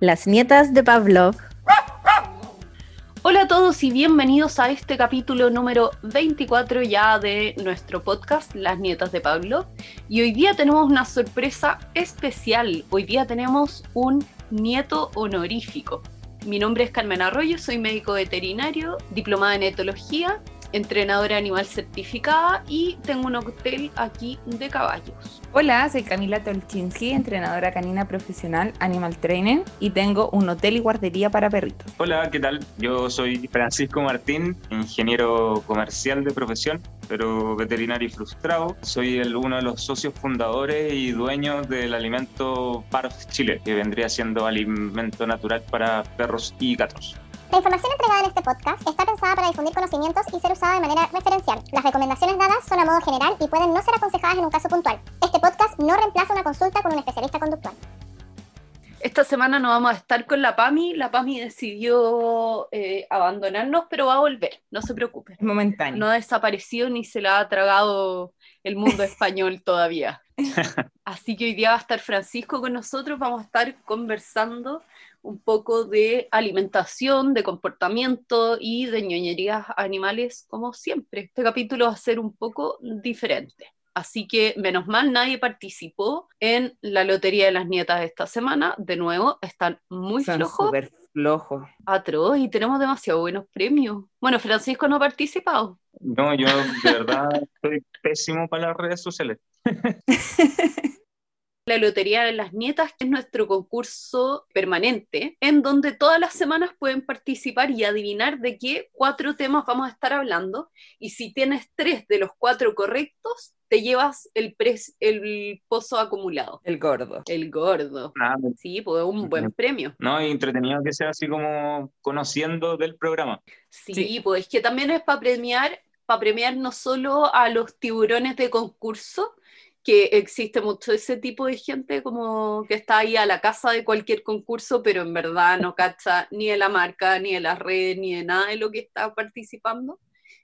Las nietas de Pavlov. Hola a todos y bienvenidos a este capítulo número 24 ya de nuestro podcast Las nietas de Pavlov. Y hoy día tenemos una sorpresa especial. Hoy día tenemos un nieto honorífico. Mi nombre es Carmen Arroyo, soy médico veterinario, diplomada en etología entrenadora animal certificada y tengo un hotel aquí de caballos. Hola, soy Camila Tolchinsky, entrenadora canina profesional Animal Trainer y tengo un hotel y guardería para perritos. Hola, ¿qué tal? Yo soy Francisco Martín, ingeniero comercial de profesión, pero veterinario frustrado. Soy el, uno de los socios fundadores y dueños del alimento Parf Chile, que vendría siendo alimento natural para perros y gatos. La información entregada en este podcast está pensada para difundir conocimientos y ser usada de manera referencial. Las recomendaciones dadas son a modo general y pueden no ser aconsejadas en un caso puntual. Este podcast no reemplaza una consulta con un especialista conductual. Esta semana no vamos a estar con la PAMI. La PAMI decidió eh, abandonarnos, pero va a volver, no se preocupen. Momentáneo. No ha desaparecido ni se la ha tragado el mundo español todavía. Así que hoy día va a estar Francisco con nosotros, vamos a estar conversando un poco de alimentación, de comportamiento y de ñoñerías animales como siempre. Este capítulo va a ser un poco diferente. Así que menos mal nadie participó en la lotería de las nietas de esta semana. De nuevo, están muy Son flojos. súper flojos. Atroz y tenemos demasiado buenos premios. Bueno, Francisco no ha participado. No, yo de verdad soy pésimo para las redes sociales. La Lotería de las Nietas, que es nuestro concurso permanente, en donde todas las semanas pueden participar y adivinar de qué cuatro temas vamos a estar hablando. Y si tienes tres de los cuatro correctos, te llevas el, pres- el pozo acumulado. El gordo. El gordo. Nada, Sí, pues un buen premio. no, y entretenido que sea así como conociendo del programa. Sí, Sí. pues es que también es para premiar, para premiar no solo a los tiburones de concurso, que existe mucho ese tipo de gente como que está ahí a la casa de cualquier concurso, pero en verdad no cacha ni de la marca, ni de las redes, ni de nada de lo que está participando.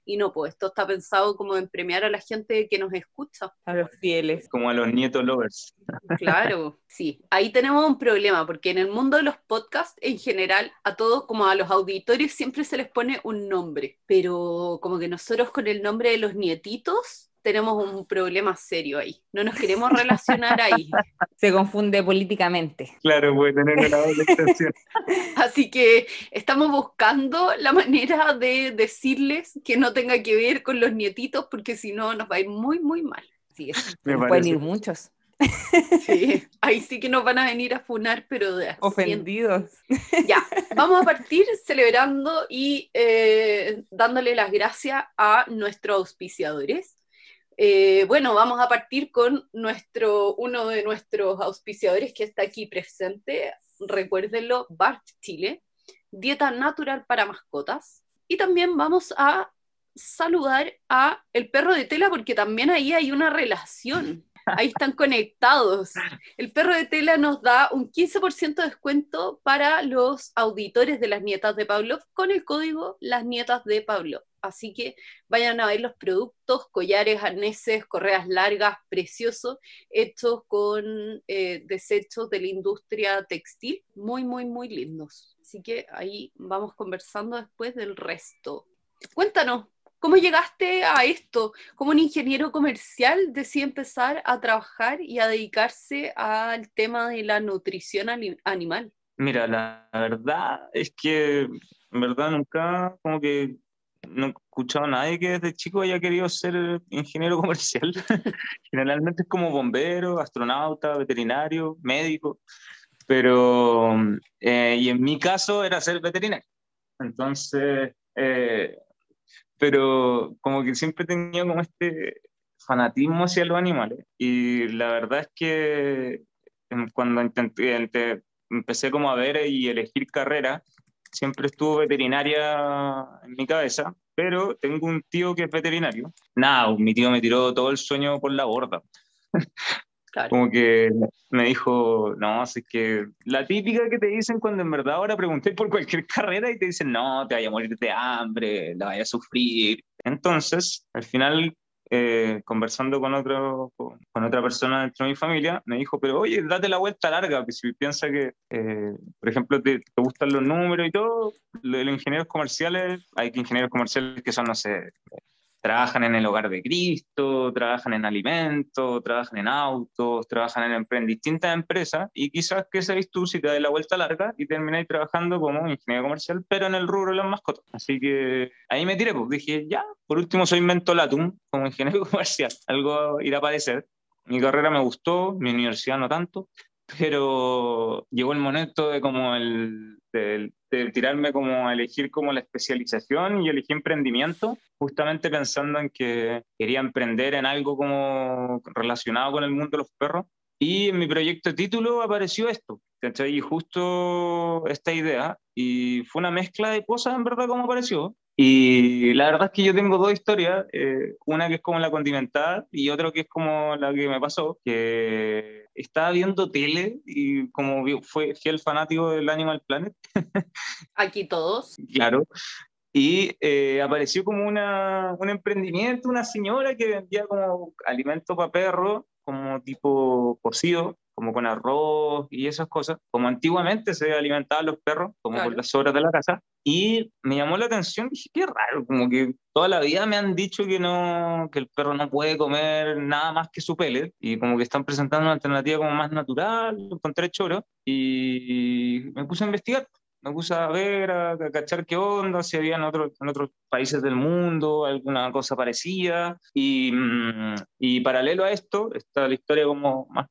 Y no, pues esto está pensado como en premiar a la gente que nos escucha. A los fieles. Como a los nietos lovers. Claro, sí. Ahí tenemos un problema, porque en el mundo de los podcasts, en general, a todos, como a los auditorios, siempre se les pone un nombre. Pero como que nosotros con el nombre de los nietitos tenemos un problema serio ahí. No nos queremos relacionar ahí. Se confunde políticamente. Claro, puede tener una doble extensión. Así que estamos buscando la manera de decirles que no tenga que ver con los nietitos, porque si no nos va a ir muy, muy mal. Sí, pueden ir muchos. Sí, ahí sí que nos van a venir a funar, pero de Ofendidos. Ya, vamos a partir celebrando y eh, dándole las gracias a nuestros auspiciadores. Eh, bueno, vamos a partir con nuestro, uno de nuestros auspiciadores que está aquí presente, recuérdenlo, Bart Chile, dieta natural para mascotas. Y también vamos a saludar a el perro de tela porque también ahí hay una relación. Ahí están conectados. El perro de tela nos da un 15% de descuento para los auditores de las nietas de Pavlov con el código Las Nietas de Pavlov. Así que vayan a ver los productos, collares, arneses, correas largas, preciosos, hechos con eh, desechos de la industria textil. Muy, muy, muy lindos. Así que ahí vamos conversando después del resto. Cuéntanos, ¿cómo llegaste a esto? ¿Cómo un ingeniero comercial decide empezar a trabajar y a dedicarse al tema de la nutrición ani- animal? Mira, la verdad es que en verdad nunca como que no he escuchado a nadie que desde chico haya querido ser ingeniero comercial. Generalmente es como bombero, astronauta, veterinario, médico, pero eh, y en mi caso era ser veterinario. Entonces, eh, pero como que siempre he tenido como este fanatismo hacia los animales y la verdad es que em, cuando intenté, empecé como a ver y elegir carrera, siempre estuvo veterinaria en mi cabeza, pero tengo un tío que es veterinario. Nada, mi tío me tiró todo el sueño por la borda. Claro. Como que me dijo, no, así que la típica que te dicen cuando en verdad ahora pregunté por cualquier carrera y te dicen, no, te vaya a morir de hambre, la vaya a sufrir. Entonces, al final eh, conversando con, otro, con otra persona dentro de mi familia, me dijo, pero oye, date la vuelta larga, que si piensa que, eh, por ejemplo, te, te, gustan los números y todo, los ingenieros comerciales, hay ingenieros comerciales que son, no sé, trabajan en el hogar de Cristo, trabajan en alimentos, trabajan en autos, trabajan en, en distintas empresas y quizás que seáis tú si te das la vuelta larga y termináis trabajando como ingeniero comercial, pero en el rubro de las mascotas. Así que ahí me tiré, pues dije, ya, por último soy mentolatum como ingeniero comercial, algo irá a parecer. Mi carrera me gustó, mi universidad no tanto, pero llegó el momento de como el, de, tirarme como a elegir como la especialización y elegí emprendimiento, justamente pensando en que quería emprender en algo como relacionado con el mundo de los perros. Y en mi proyecto de título apareció esto, ¿cachai? Y justo esta idea, y fue una mezcla de cosas en verdad como apareció. Y la verdad es que yo tengo dos historias, eh, una que es como la condimentada y otra que es como la que me pasó, que estaba viendo tele y como fue fiel fanático del Animal Planet. Aquí todos. Claro. Y eh, apareció como una, un emprendimiento, una señora que vendía como alimento para perros, como tipo cocido, como con arroz y esas cosas, como antiguamente se alimentaban los perros, como por las horas de la casa, y me llamó la atención, dije, qué raro, como que toda la vida me han dicho que no, que el perro no puede comer nada más que su pellet, y como que están presentando una alternativa como más natural, encontré choro, y me puse a investigar, me puse a ver, a, cachar qué onda, si había en, otros en otros países del mundo alguna cosa parecida. Y, mm, y paralelo a esto está la historia como más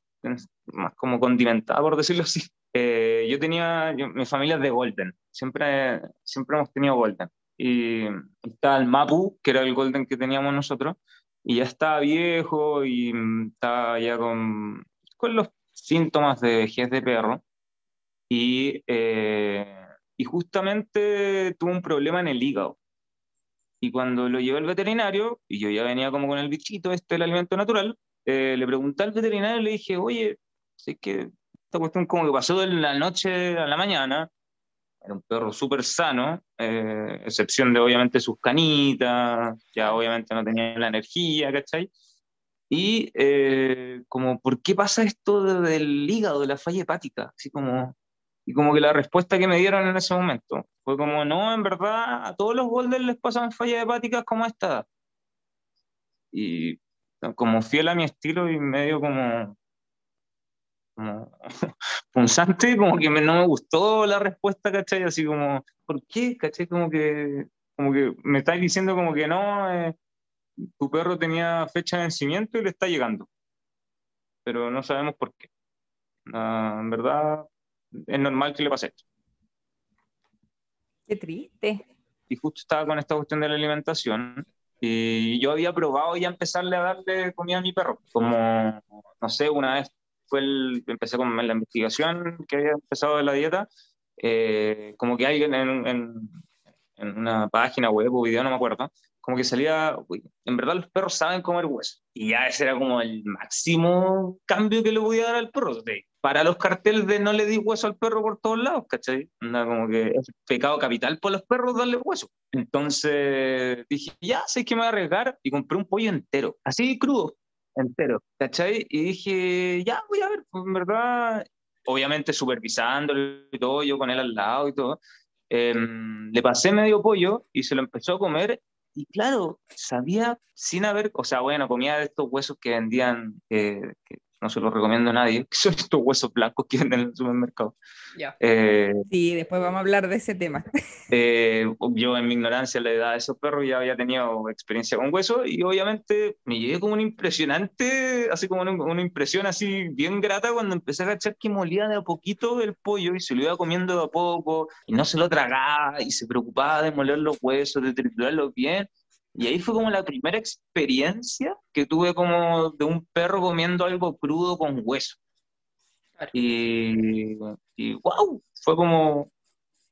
más como condimentada, por decirlo así. Eh, yo tenía, mi familia es de Golden, siempre, siempre hemos tenido Golden. Y estaba el Mapu, que era el Golden que teníamos nosotros, y ya estaba viejo y mm, estaba ya con, con los síntomas de vejez de perro. Y, eh, y justamente tuvo un problema en el hígado. Y cuando lo llevé al veterinario, y yo ya venía como con el bichito, este, el alimento natural, eh, le pregunté al veterinario le dije, oye, sé que esta cuestión como que pasó de la noche a la mañana, era un perro súper sano, eh, excepción de obviamente sus canitas, ya obviamente no tenía la energía, ¿cachai? Y eh, como, ¿por qué pasa esto del hígado, de la falla hepática? Así como, y como que la respuesta que me dieron en ese momento fue como, no, en verdad, a todos los golden les pasan fallas hepáticas como esta. Y como fiel a mi estilo y medio como, como punzante, como que no me gustó la respuesta, ¿cachai? Así como, ¿por qué? ¿cachai? Como que, como que me estáis diciendo como que no, eh, tu perro tenía fecha de vencimiento y le está llegando, pero no sabemos por qué. Ah, en verdad, es normal que le pase esto. Qué triste. Y justo estaba con esta cuestión de la alimentación y yo había probado ya empezarle a darle comida a mi perro, como, no sé, una vez fue el, empecé con la investigación que había empezado de la dieta, eh, como que alguien en, en, en, una página web o video, no me acuerdo, como que salía, en verdad los perros saben comer hueso. Y ya ese era como el máximo cambio que le voy a dar al perro. para los carteles de no le di hueso al perro por todos lados, ¿cachai? como que es pecado capital por los perros darle hueso. Entonces dije, ya sé que me voy a arriesgar y compré un pollo entero, así crudo, entero, ¿cachai? Y dije, ya voy a ver, pues en verdad, obviamente supervisándolo y todo, yo con él al lado y todo. Em, le pasé medio pollo y se lo empezó a comer y claro, sabía sin haber, o sea, bueno, comía de estos huesos que vendían, que no se los recomiendo a nadie, que son estos huesos blancos que venden en el supermercado. Eh, sí, después vamos a hablar de ese tema. Eh, yo en mi ignorancia le da a esos perros ya había tenido experiencia con huesos y obviamente me llevé como un impresionante, así como una, impresión así bien grata cuando empecé a cachar que molía de a poquito el pollo y se lo iba comiendo de a poco y no se lo tragaba y se preocupaba de moler los huesos, de triturarlos bien y ahí fue como la primera experiencia que tuve como de un perro comiendo algo crudo con hueso. Y, y, wow, fue como,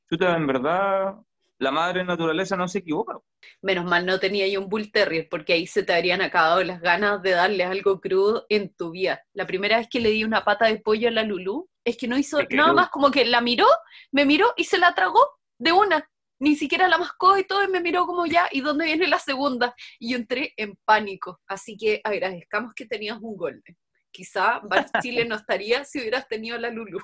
chuta, en verdad, la madre naturaleza no se equivoca. Menos mal no tenía yo un bull terrier, porque ahí se te habrían acabado las ganas de darle algo crudo en tu vida. La primera vez que le di una pata de pollo a la Lulu, es que no hizo nada más, como que la miró, me miró y se la tragó de una ni siquiera la mascó y todo, y me miró como ya, ¿y dónde viene la segunda? Y yo entré en pánico, así que agradezcamos que tenías un golpe. Quizá Bar Chile no estaría si hubieras tenido la Lulu.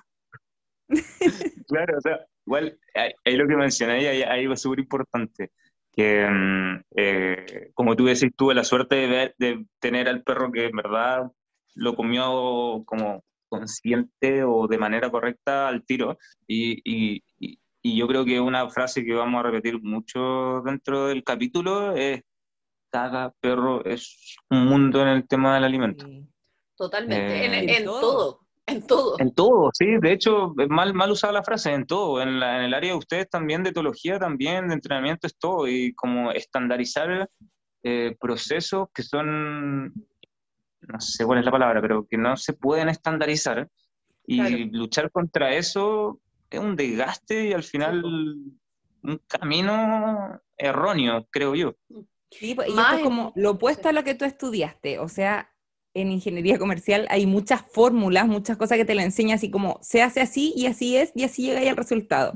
Claro, o sea, igual, ahí lo que mencioné, hay algo súper importante, que mm, eh, como tú decís, tuve la suerte de, ver, de tener al perro que en verdad lo comió como consciente o de manera correcta al tiro. Y, y, y, yo creo que una frase que vamos a repetir mucho dentro del capítulo es, cada perro es un mundo en el tema del alimento. Totalmente, en, en, todo. En todo. En todo, sí. De hecho, mal, mal usada la frase, en todo. En, la, en el área de ustedes también, de etología también, de entrenamiento es todo. Y como estandarizar eh, procesos que son no sé cuál es la palabra, pero que no se pueden estandarizar y luchar contra eso es un desgaste y al final un camino erróneo, creo yo. Sí, y esto es como lo opuesto a lo que tú estudiaste, o sea, en ingeniería comercial hay muchas fórmulas, muchas cosas que te lo enseñan así como se hace así y así es y así llega al resultado.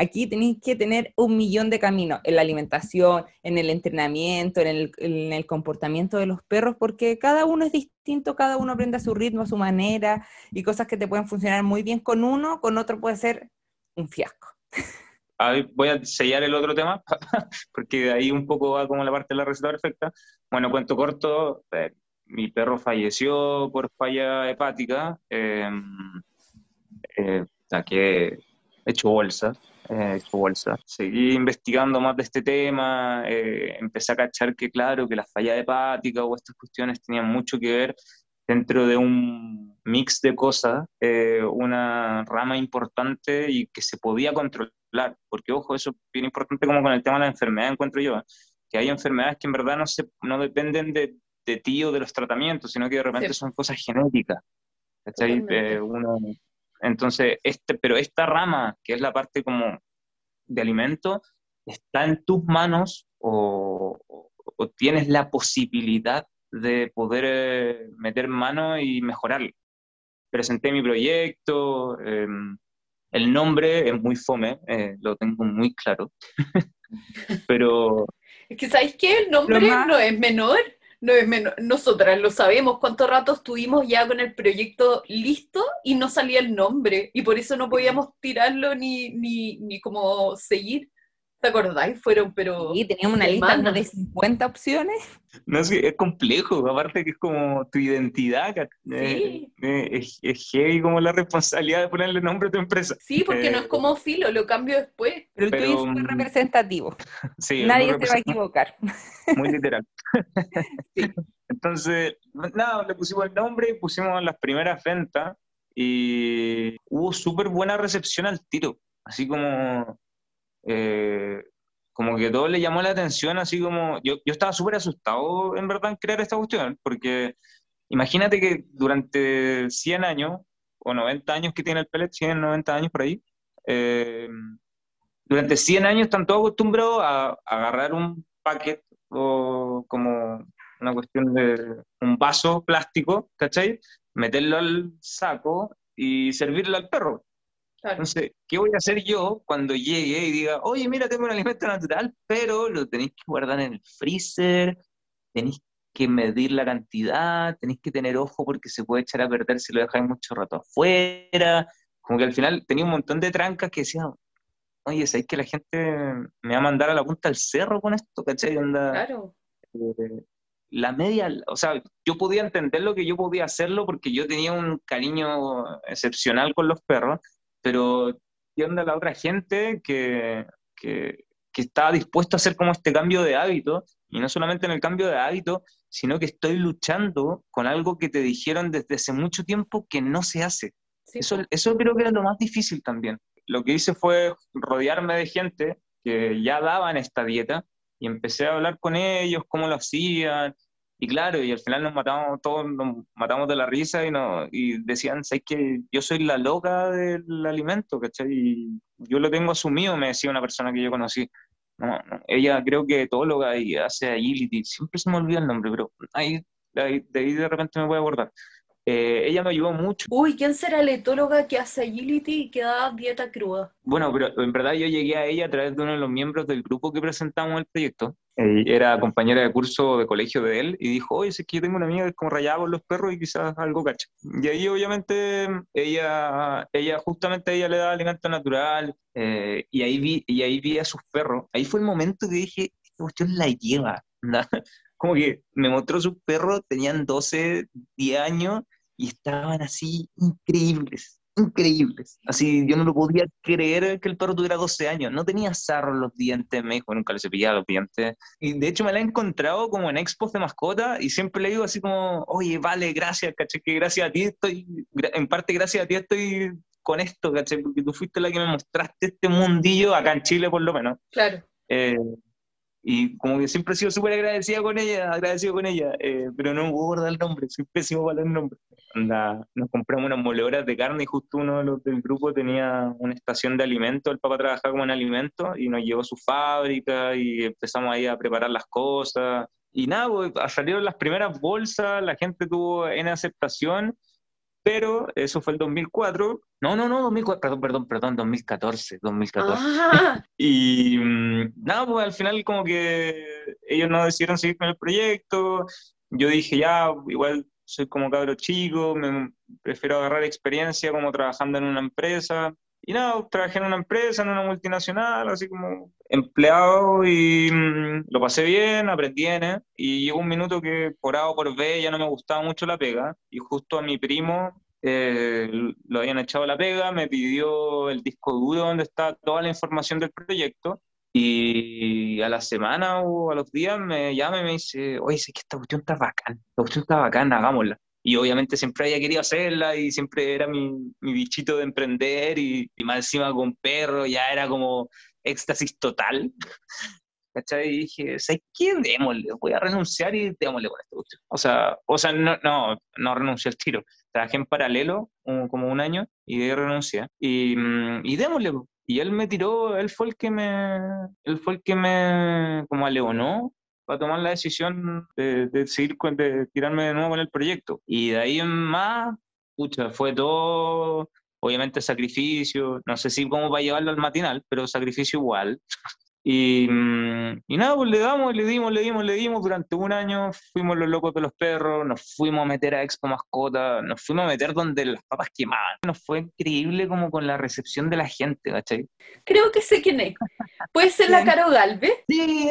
Aquí tenéis que tener un millón de caminos en la alimentación, en el entrenamiento, en el, comportamiento de los perros, porque cada uno es distinto, cada uno aprende a su ritmo, a su manera, y cosas que te pueden funcionar muy bien con uno, con otro puede ser un fiasco. voy a sellar el otro tema, porque de ahí un poco va como la parte de la receta perfecta. Bueno, cuento corto, eh, mi perro falleció por falla hepática, eh, eh, que hecho bolsa, eh, bolsa. Seguí investigando más de este tema, eh, empecé a cachar que, claro, que la falla hepática o estas cuestiones tenían mucho que ver dentro de un mix de cosas, eh, una rama importante y que se podía controlar, porque ojo, eso es bien importante como con el tema de la enfermedad, encuentro yo, que hay enfermedades que en verdad no, se, no dependen de, de ti o de los tratamientos, sino que de repente son cosas genéticas. uno, entonces, este, pero esta rama, que es la parte como de alimento, está en tus manos o, tienes la posibilidad de poder eh, meter mano y mejorarlo. Presenté mi proyecto, em, el nombre es muy fome, eh, lo tengo muy claro, pero... Es que, ¿sabéis qué? El nombre no es menor no nosotras lo sabemos, cuánto rato estuvimos ya con el proyecto listo y no salía el nombre, y por eso no podíamos tirarlo ni, ni, ni como seguir. ¿Te acordáis? Fueron, pero. Sí, teníamos una lista de 50 opciones. No, es, es complejo, aparte que es como tu identidad. Eh, eh, es, es, heavy como la responsabilidad de ponerle nombre a tu empresa. Sí, porque no es eh, como filo, lo cambio después. Pero el tuyo es muy mm, representativo. Sí, Nadie se va a equivocar. Muy literal. Entonces, nada, le pusimos el nombre, pusimos las primeras ventas y hubo súper buena recepción al tiro. Así como eh, como que todo le llamó la atención, así como yo, yo estaba súper asustado en verdad en crear esta cuestión, porque imagínate que durante 100 años o 90 años que tiene el pellet, 100, 90 años por ahí, eh, durante 100 años están todos acostumbrados a, agarrar un paquete o como una cuestión de un vaso plástico, ¿cachai? Meterlo al saco y servirle al perro. Entonces, ¿qué voy a hacer yo cuando llegue y diga, oye, mira, tengo un alimento natural, pero lo tenéis que guardar en el freezer, tenéis que medir la cantidad, tenéis que tener ojo porque se puede echar a perder si lo dejáis mucho rato afuera? Como que al final tenía un montón de trancas que decían, oye, ¿sabéis que la gente me va a mandar a la punta del cerro con esto? ¿Cachai? claro. Eh, la media, o sea, yo podía entender lo que yo podía hacerlo porque yo tenía un cariño excepcional con los perros, pero ¿qué onda la otra gente que, que, que está dispuesta a hacer como este cambio de hábito? Y no solamente en el cambio de hábito, sino que estoy luchando con algo que te dijeron desde hace mucho tiempo que no se hace. Eso, eso creo que era lo más difícil también. Lo que hice fue rodearme de gente que ya daban esta dieta y empecé a hablar con ellos, cómo lo hacían, y claro, y al final nos matamos todos, nos matamos de la risa y, no, y decían, ¿sabes que yo soy la loca del alimento, ¿cachai? Y yo lo tengo asumido, me decía una persona que yo conocí. No, ella creo que etóloga y hace agility, siempre se me olvida el nombre, pero ahí, de ahí de, repente me voy a acordar. Eh, ella me ayudó mucho. Uy, ¿quién será la etóloga que hace agility y que da dieta cruda? Bueno, pero en verdad yo llegué a ella a través de uno de los miembros del grupo que presentamos el proyecto. era compañera de curso de colegio de él y dijo, oye, es que yo tengo una amiga que es como rayada por los perros y quizás algo cacha. Y ahí obviamente ella, ella justamente a ella le da alimento natural eh, y, ahí vi, y ahí vi a sus perros. Ahí fue el momento que dije, esta cuestión la lleva. Como que me mostró sus perros, tenían 12, 10 años y estaban así increíbles, increíbles. Así, yo no lo podía creer que el perro tuviera 12 años. No tenía sarro en los dientes, me dijo, nunca le cepillaba los dientes. Y de hecho me la he encontrado como en expos de mascota y siempre le digo así como, oye, vale, gracias, caché, que gracias a ti estoy, en parte gracias a ti estoy con esto, caché, porque tú fuiste la que me mostraste este mundillo acá en Chile por lo menos. Claro. Eh, y como que siempre he sido súper agradecido con ella, agradecido con ella, eh, pero no me puedo el nombre, soy pésimo para el nombre. nos compramos unas moledoras de carne y justo uno de los del grupo tenía una estación de alimentos, el papá trabajaba como en alimentos y nos llevó a su fábrica y empezamos ahí a preparar las cosas. Y nada, pues, salieron las primeras bolsas, la gente tuvo en aceptación pero eso fue el 2004. No, no, no, 2004, perdón, perdón, perdón, 2014, 2014. Ah. y mm, nada, pues al final como que ellos no decidieron seguir con el proyecto. Yo dije, ya, igual soy como cabro chico, me prefiero agarrar experiencia como trabajando en una empresa. Y nada, trabajé en una empresa, en una multinacional, así como empleado y mm, lo pasé bien, aprendí en él, y llegó un minuto que por A o por B ya no me gustaba mucho la pega y justo a mi primo eh, lo habían echado la pega, me pidió el disco duro donde está toda la información del proyecto y a la semana o a los días me llama y me dice, oye, sí que esta cuestión está bacán, esta cuestión está bacán, hagámosla y obviamente siempre había querido hacerla y siempre era mi, mi bichito de emprender y, y, más encima con perro, ya era como éxtasis total. ¿Cachai? Y dije, ¿sabes qué? Démosle, voy a renunciar y démosle con esto. O sea, o sea no, no, no renuncié al tiro. Trabajé en paralelo como un año y de renuncié. Y, y démosle. Y él me tiró, él fue el que me, él fue el que me, como aleonó para tomar la decisión de, de seguir, de tirarme de nuevo con el proyecto. Y de ahí en más, pucha, fue todo, obviamente sacrificio, no sé si cómo va a llevarlo al matinal, pero sacrificio igual. Y, mm, y, nada, pues le damos, le dimos, le dimos, le dimos durante un año, fuimos los locos de los perros, nos fuimos a meter a Expo Mascota, nos fuimos a meter donde las papas quemaban. Nos fue increíble como con la recepción de la gente, ¿cachai? Creo que sé quién es. ¿Puede ser la Caro Galve? Sí.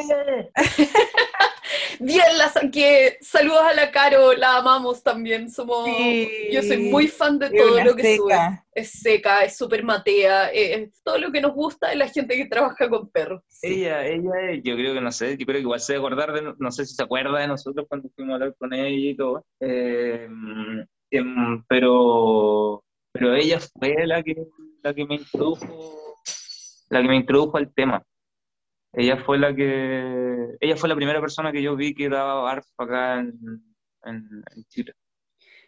Bien, la saqué. Saludos a la Caro, la amamos también. Somos, Yo soy muy fan de todo lo que sube. Es seca, es súper matea, es todo lo que nos gusta de la gente que trabaja con perros. Ella, ella, yo creo que no sé, yo creo que igual se debe acordar de, no sé si se acuerda de nosotros cuando fuimos a hablar con ella y todo. Eh, em, pero, pero ella fue la que, la que me introdujo, la que me introdujo al tema. Ella fue la que, ella fue la primera persona que yo vi que daba barf acá en, en, Chile.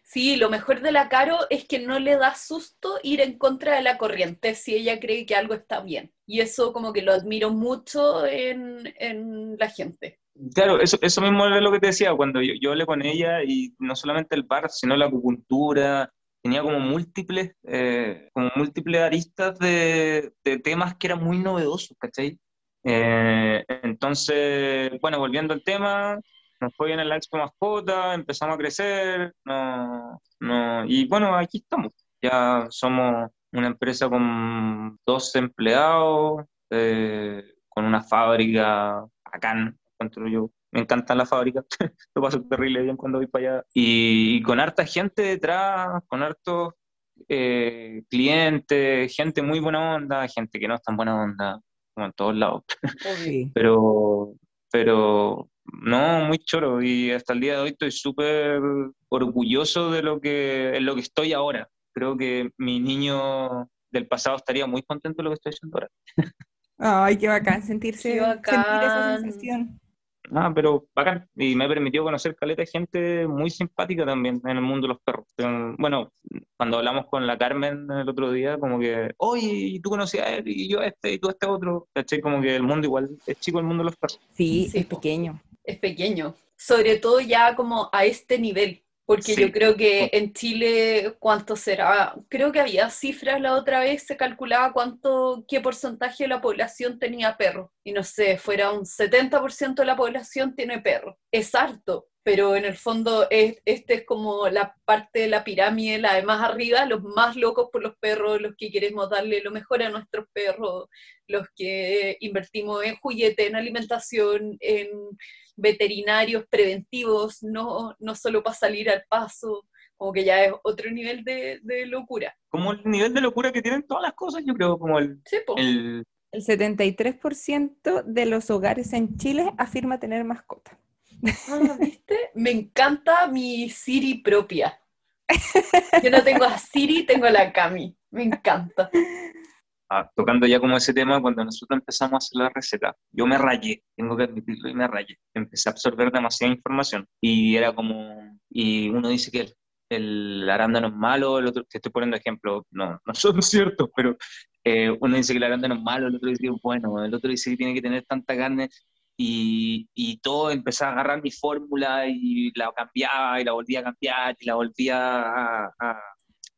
Sí, lo mejor de la Caro es que no le da susto ir en contra de la corriente si ella cree que algo está bien. Y eso como que lo admiro mucho en, en la gente. Claro, eso, eso mismo es lo que te decía, cuando yo, yo hablé con ella y no solamente el bar, sino la acupuntura, tenía como múltiples, eh, como múltiples aristas de, de, temas que eran muy novedosos, ¿cachai? Eh, entonces, bueno, volviendo al tema, nos fue bien en la Expo Mascota, empezamos a crecer, no, no, y bueno, aquí estamos. Ya somos una empresa con dos empleados, eh, con una fábrica acá, yo. Me encanta la fábrica, lo paso terrible bien cuando voy para allá. Y, con harta gente detrás, con hartos eh, clientes, gente muy buena onda, gente que no es tan buena onda, en todos lados. pero, pero no, muy choro. Y hasta el día de hoy estoy súper orgulloso de lo que, en lo que estoy ahora. Creo que mi niño del pasado estaría muy contento de lo que estoy haciendo ahora. Ay, qué bacán sentirse, qué bacán. sentir esa sensación. Ah, pero bacán. Y me permitió conocer caleta de gente muy simpática también en el mundo de los perros. Bueno, cuando hablamos con la Carmen el otro día, como que, oye, tú conocías a él y yo a este y tú a este otro. ¿Cachai? Como que el mundo igual es chico el mundo de los perros. Sí, es pequeño. Es pequeño. Sobre todo ya como a este nivel. porque yo creo que en Chile, ¿cuánto será? Creo que había cifras la otra vez, se calculaba cuánto, qué porcentaje de la población tenía perro. Y no sé, fuera un 70% de la población tiene perro. Es harto, pero en el fondo es, este es como la parte de la pirámide, la de más arriba, los más locos por los perros, los que queremos darle lo mejor a nuestros perros, los que invertimos en juguete, en alimentación, en veterinarios preventivos, no, no solo para salir al paso, como que ya es otro nivel de, locura. Como el nivel de locura que tienen todas las cosas, yo creo, como el... el... el 73% de los hogares en Chile afirma tener mascota. Ah, ¿viste? Me encanta mi Siri propia. Yo no tengo a Siri, tengo a la Cami. Me encanta. Ah, tocando ya como ese tema, cuando nosotros empezamos a hacer la receta, yo me rayé, tengo que admitirlo, y me rayé. Empecé a absorber demasiada información y era como, y uno dice que el, el arándano es malo, el otro, te estoy poniendo ejemplo, no, no son ciertos, pero eh, uno dice que el arándano es malo, el otro dice que es bueno, el otro dice que tiene que tener tanta carne, y, y, todo empecé a agarrar mi fórmula y la cambiaba y la volvía a cambiar y la volvía a,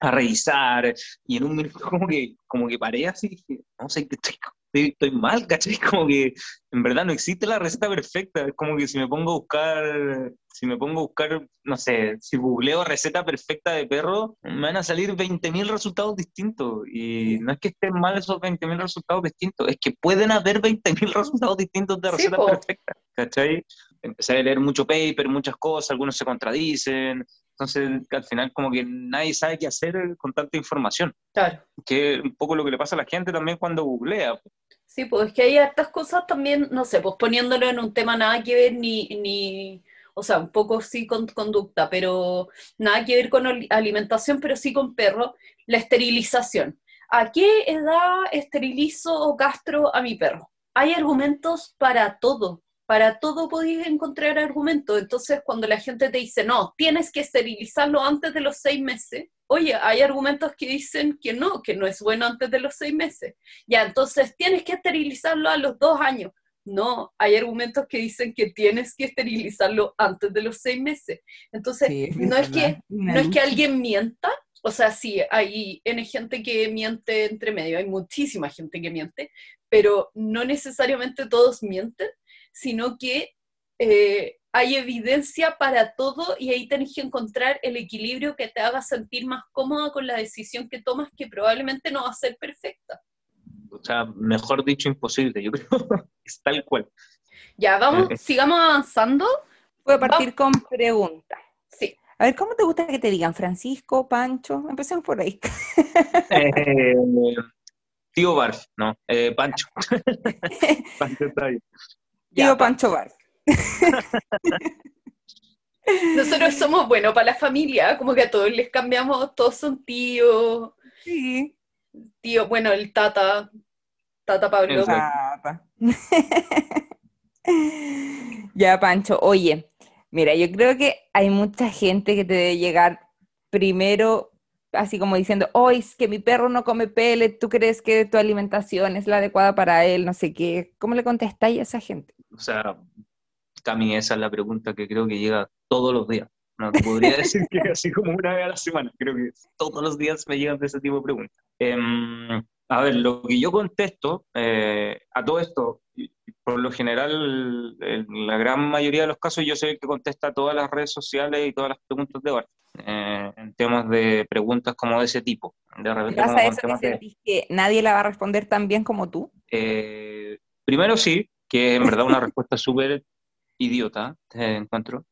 a revisar, y en un minuto como que, como que paré así, dije, no sé, estoy, estoy, mal, ¿cachai? Como que en verdad no existe la receta perfecta, es como que si me pongo a buscar, si me pongo a buscar, no sé, si googleo receta perfecta de perro, me van a salir 20.000 resultados distintos, y no es que estén mal esos 20.000 resultados distintos, es que pueden haber 20.000 resultados distintos de receta perfecta, ¿cachai? Empecé a leer mucho paper, muchas cosas, algunos se contradicen, entonces, al final, como que nadie sabe qué hacer con tanta información. Claro. Que es un poco lo que le pasa a la gente también cuando googlea. Sí, pues es que hay hartas cosas también, no sé, pues poniéndolo en un tema nada que ver ni, ni o sea, un poco sí con conducta, pero nada que ver con alimentación, pero sí con perro, la esterilización. ¿A qué edad esterilizo o castro a mi perro? Hay argumentos para todo para todo podéis encontrar argumentos. Entonces, cuando la gente te dice, no, tienes que esterilizarlo antes de los seis meses, oye, hay argumentos que dicen que no, que no es bueno antes de los seis meses. Ya, entonces tienes que esterilizarlo a los dos años. No, hay argumentos que dicen que tienes que esterilizarlo antes de los seis meses. Entonces, no, es que, no es que alguien mienta, o sea, sí, hay N gente que miente entre medio, hay muchísima gente que miente, pero no necesariamente todos mienten sino que eh, hay evidencia para todo y ahí tenés que encontrar el equilibrio que te haga sentir más cómoda con la decisión que tomas, que probablemente no va a ser perfecta. O sea, mejor dicho, imposible, yo creo, es tal cual. Ya, vamos, eh, sigamos avanzando. Voy a partir con preguntas. Sí. A ver, ¿cómo te gusta que te digan Francisco, Pancho? Empecemos por ahí. Eh, tío Barf, no, Pancho. Pancho está ahí. Tío Pancho Bar. Nosotros somos buenos para la familia, como que a todos les cambiamos, todos son tíos. Sí. Tío, bueno, el Tata, Tata Pablo. ya, Pancho, oye, mira, yo creo que hay mucha gente que te debe llegar primero así como diciendo, hoy es que mi perro no come pellet, ¿tú crees que tu alimentación es la adecuada para él? No sé qué. ¿Cómo le contestáis a esa gente? O sea, Cami, esa es la pregunta que creo que llega todos los días. No podría decir que así como una vez a la semana, creo que todos los días me llegan de ese tipo de preguntas. Em, a ver, lo que yo contesto eh, a todo esto, por lo general, en la gran mayoría de los casos, yo soy el que contesta todas las redes sociales y todas las preguntas de Bart. Eh, en temas de preguntas como de ese tipo. De repente, ¿Pasa eso que, que nadie la va a responder tan bien como tú? Eh, primero sí, que es en verdad una respuesta súper idiota, te encuentro,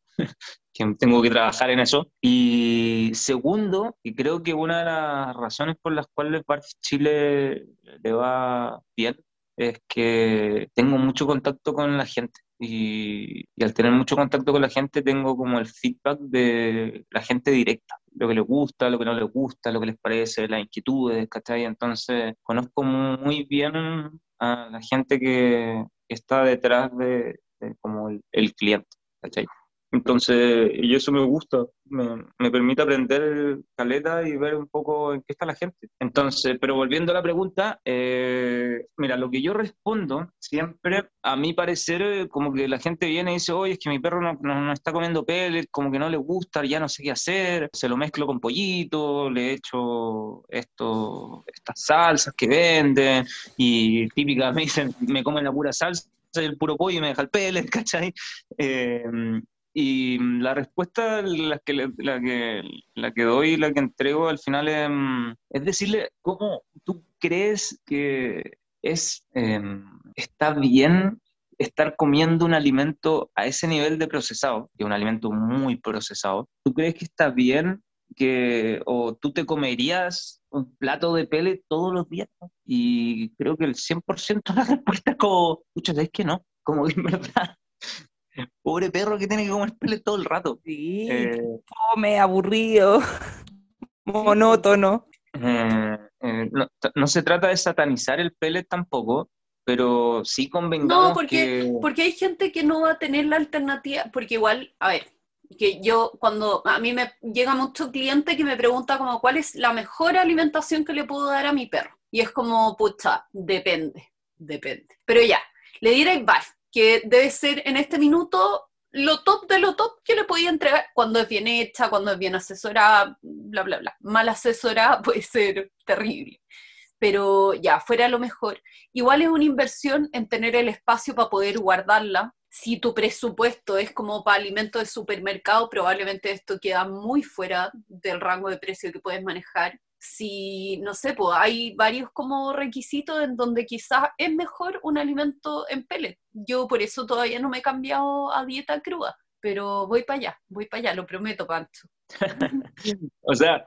que tengo que trabajar en eso. Y segundo, y creo que una de las razones por las cuales Chile le va bien es que tengo mucho contacto con la gente. Y, al tener mucho contacto con la gente tengo como el feedback de la gente directa, lo que les gusta, lo que no les gusta, lo que les parece, las inquietudes, ¿cachai? Entonces conozco muy bien a la gente que está detrás de, como el, cliente, ¿cachai? Entonces, y eso me gusta, me, me, permite aprender caleta y ver un poco en qué está la gente. Entonces, pero volviendo a la pregunta, eh, mira, lo que yo respondo siempre, a mi parecer, como que la gente viene y dice, oye, es que mi perro no, no, está comiendo pellet, como que no le gusta, ya no sé qué hacer, se lo mezclo con pollito, le echo esto, estas salsas que venden, y típica me dicen, me comen la pura salsa el puro pollo y me deja el pellet, ¿cachai? Eh, y mm, la respuesta, la que, la que, la que doy, la que entrego al final es, mm, es decirle cómo tú crees que es, em, está bien estar comiendo un alimento a ese nivel de procesado, que es un alimento muy procesado. ¿Tú crees que está bien que, o tú te comerías un plato de pele todos los días? Y creo que el 100% de la respuesta es como, muchas veces que no, como que en verdad Pobre perro que tiene que comer pele todo el rato. Sí, eh, come, aburrido, monótono. Eh, eh, no, se trata de satanizar el pele tampoco, pero sí convengamos No, porque, porque hay gente que no va a tener la alternativa, porque igual, a ver, que yo cuando a mí me llega mucho cliente que me pregunta como cuál es la mejor alimentación que le puedo dar a mi perro. Y es como, pucha, depende, depende. Pero ya, le diré bye que debe ser en este minuto lo top de lo top que le podía entregar cuando es bien hecha, cuando es bien asesorada, bla, bla, bla. Mal asesorada puede ser terrible. Pero ya, fuera lo mejor. Igual es una inversión en tener el espacio para poder guardarla. Si tu presupuesto es como para alimentos de supermercado, probablemente esto queda muy fuera del rango de precio que puedes manejar si, no sé, pues hay varios como requisitos en donde quizás es mejor un alimento en pellet. Yo por eso todavía no me he cambiado a dieta cruda, pero voy para allá, voy para allá, lo prometo, Pancho. o sea,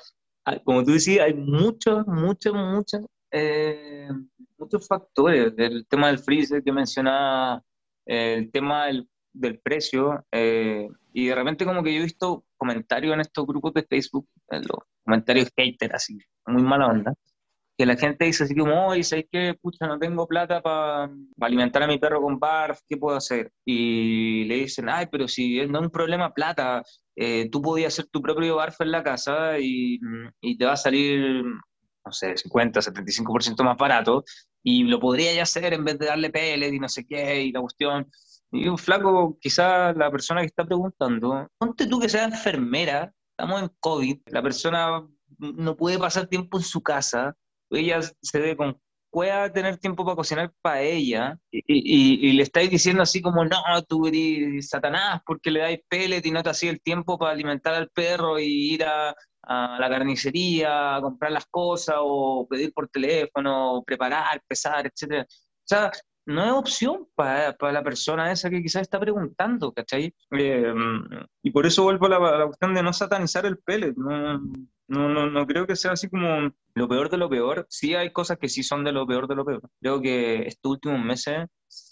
como tú decías, hay muchos, muchos, muchos, eh, muchos factores. El tema del freezer que mencionaba, el tema del, del precio, eh, y de repente como que yo he visto comentarios en estos grupos de Facebook, en los comentarios hater, así, muy mala onda, que la gente dice así como, oye, ¿sabes qué? Pucha, no tengo plata para alimentar a mi perro con barf, ¿qué puedo hacer? Y le dicen, ay, pero si no es un problema plata, eh, tú podías hacer tu propio barf en la casa y, y te va a salir, no sé, 50, 75% más barato, y lo podría ya hacer en vez de darle pellet y no sé qué, y la cuestión. Y un flaco, quizás la persona que está preguntando, ponte tú que sea enfermera, estamos en COVID, la persona no puede pasar tiempo en su casa, ella se ve con pueda tener tiempo para cocinar para ella y, le estáis diciendo así como, no, tú eres Satanás porque le dais pellet y no te hacía el tiempo para alimentar al perro y ir a, a, la carnicería a comprar las cosas o pedir por teléfono, preparar, pesar, etcétera. O sea, no es opción para, la persona esa que quizás está preguntando, ¿cachai? Eh, y por eso vuelvo a la, cuestión de no satanizar el pellet. No, no, no, creo que sea así como lo peor de lo peor. Sí hay cosas que sí son de lo peor de lo peor. Creo que estos últimos meses